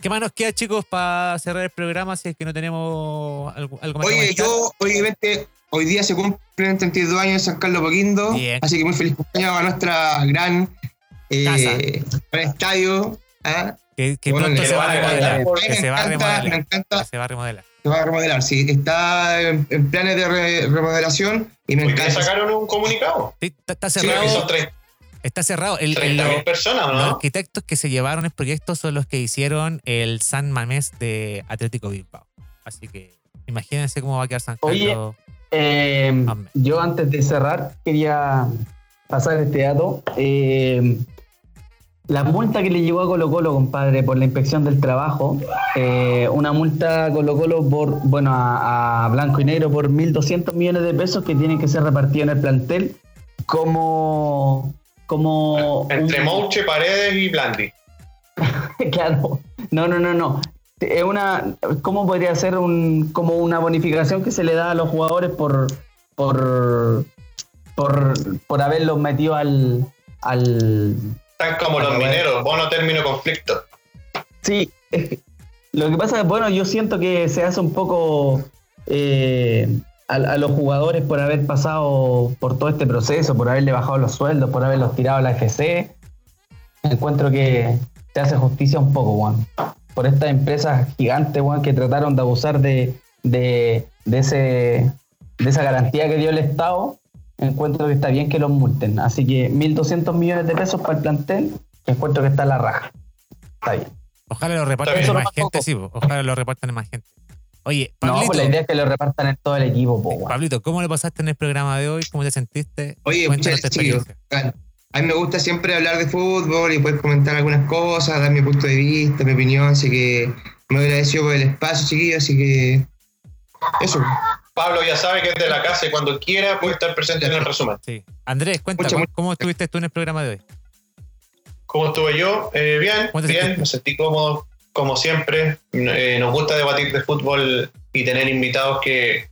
¿Qué más nos queda, chicos, para cerrar el programa? Si es que no tenemos algo, algo más Oye, yo, obviamente, hoy día se cumplen 32 años en San Carlos Poquindo, Bien. así que muy feliz cumpleaños a nuestra gran eh, gran estadio. ¿ah? Que, que Bueno, pronto se va a remodelar. Que se va a remodelar. se va a remodelar. se va a remodelar, sí, está en, en planes de re- remodelación y me encanta. sacaron un comunicado. Sí, está, Sí, cerrado. Está cerrado. El, el- 30.000 personas, ¿o Los no? arquitectos que se llevaron el proyecto son los que hicieron el San Mamés de Atlético Bilbao. Así que imagínense cómo va a quedar San Oye. Carlos. Eh, Amén. yo antes de cerrar quería pasar este dato. Eh, la multa que le llegó a Colo Colo, compadre, por la inspección del trabajo, eh, una multa a Colo Colo por, bueno, a, a Blanco y Negro por 1.200 millones de pesos que tienen que ser repartidos en el plantel como... como Entre un- Mouche, Paredes y Blandi. claro, no, no, no, no. Es una, ¿cómo podría ser un, como una bonificación que se le da a los jugadores por, por, por, por haberlos metido al, al, Están como los mineros, bono término conflicto. sí. Lo que pasa es, bueno, yo siento que se hace un poco eh, a, a los jugadores por haber pasado por todo este proceso, por haberle bajado los sueldos, por haberlos tirado a la FC. Encuentro que se hace justicia un poco, Juan. Por estas empresas gigantes, Juan, que trataron de abusar de, de, de ese, de esa garantía que dio el Estado. Encuentro que está bien que los multen. Así que 1.200 millones de pesos para el plantel, encuentro que está la raja. Está bien. Ojalá lo repartan en más gente, sí. Ojalá lo repartan en más gente. Oye, No, Pablito, pues la idea es que lo repartan en todo el equipo, po. Pablito, ¿cómo le pasaste en el programa de hoy? ¿Cómo te sentiste? Oye, muchas gracias. A mí me gusta siempre hablar de fútbol y poder comentar algunas cosas, dar mi punto de vista, mi opinión, así que me agradecido por el espacio, chiquillos, así que eso. Pablo ya sabe que es de la casa y cuando quiera puede estar presente en el resumen. Sí. Andrés, cuéntame, ¿cómo, estuviste tú en el programa de hoy? ¿Cómo estuve yo? Eh, bien, ¿Cómo te bien, sentiste? me sentí cómodo, como siempre. Eh, nos gusta debatir de fútbol y tener invitados que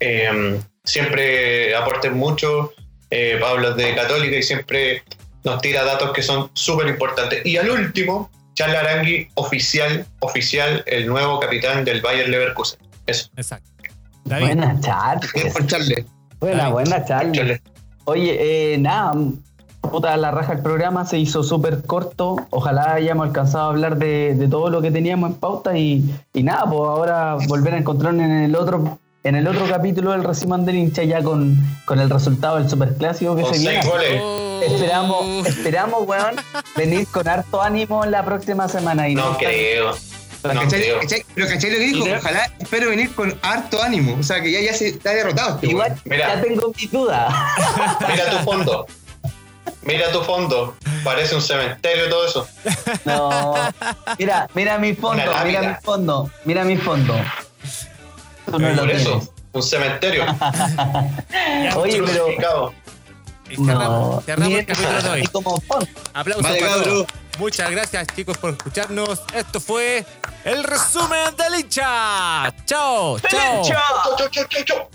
eh, siempre aporten mucho. Eh, Pablo es de Católica y siempre nos tira datos que son súper importantes. Y al último, Charles Arangui, oficial, oficial, el nuevo capitán del Bayern Leverkusen. Eso. Exacto. David, Buena Bien Charles. por Charles. Buena, David. buena Charles. Charles. Oye, eh, nada, puta la raja el programa, se hizo súper corto. Ojalá hayamos alcanzado a hablar de, de todo lo que teníamos en pauta y, y nada, pues ahora volver a encontrarnos en el otro en el otro capítulo del resumen del hincha ya con, con el resultado del superclásico que se viene. seis goles. Oh. Esperamos, esperamos, weón, venir con harto ánimo la próxima semana. Y No estar- creo. No ¿Cachai? creo. ¿Cachai? Pero ¿cachai lo que dijo? Ojalá espero venir con harto ánimo. O sea, que ya, ya se está derrotado. este Igual. Mira. ya tengo mi duda. Mira tu fondo. Mira tu fondo. Parece un cementerio todo eso. No. Mira, mira mi fondo, mira mi fondo, mira mi fondo. Tú no lo Por tienes. eso, un cementerio. Oye, pero- No, cerramos el capítulo de hoy. como. Aplausos Vale, para cabro. todos. Muchas gracias, chicos, por escucharnos. Esto fue el resumen del hincha. Chao, chao. Chau, chau, chau, chau.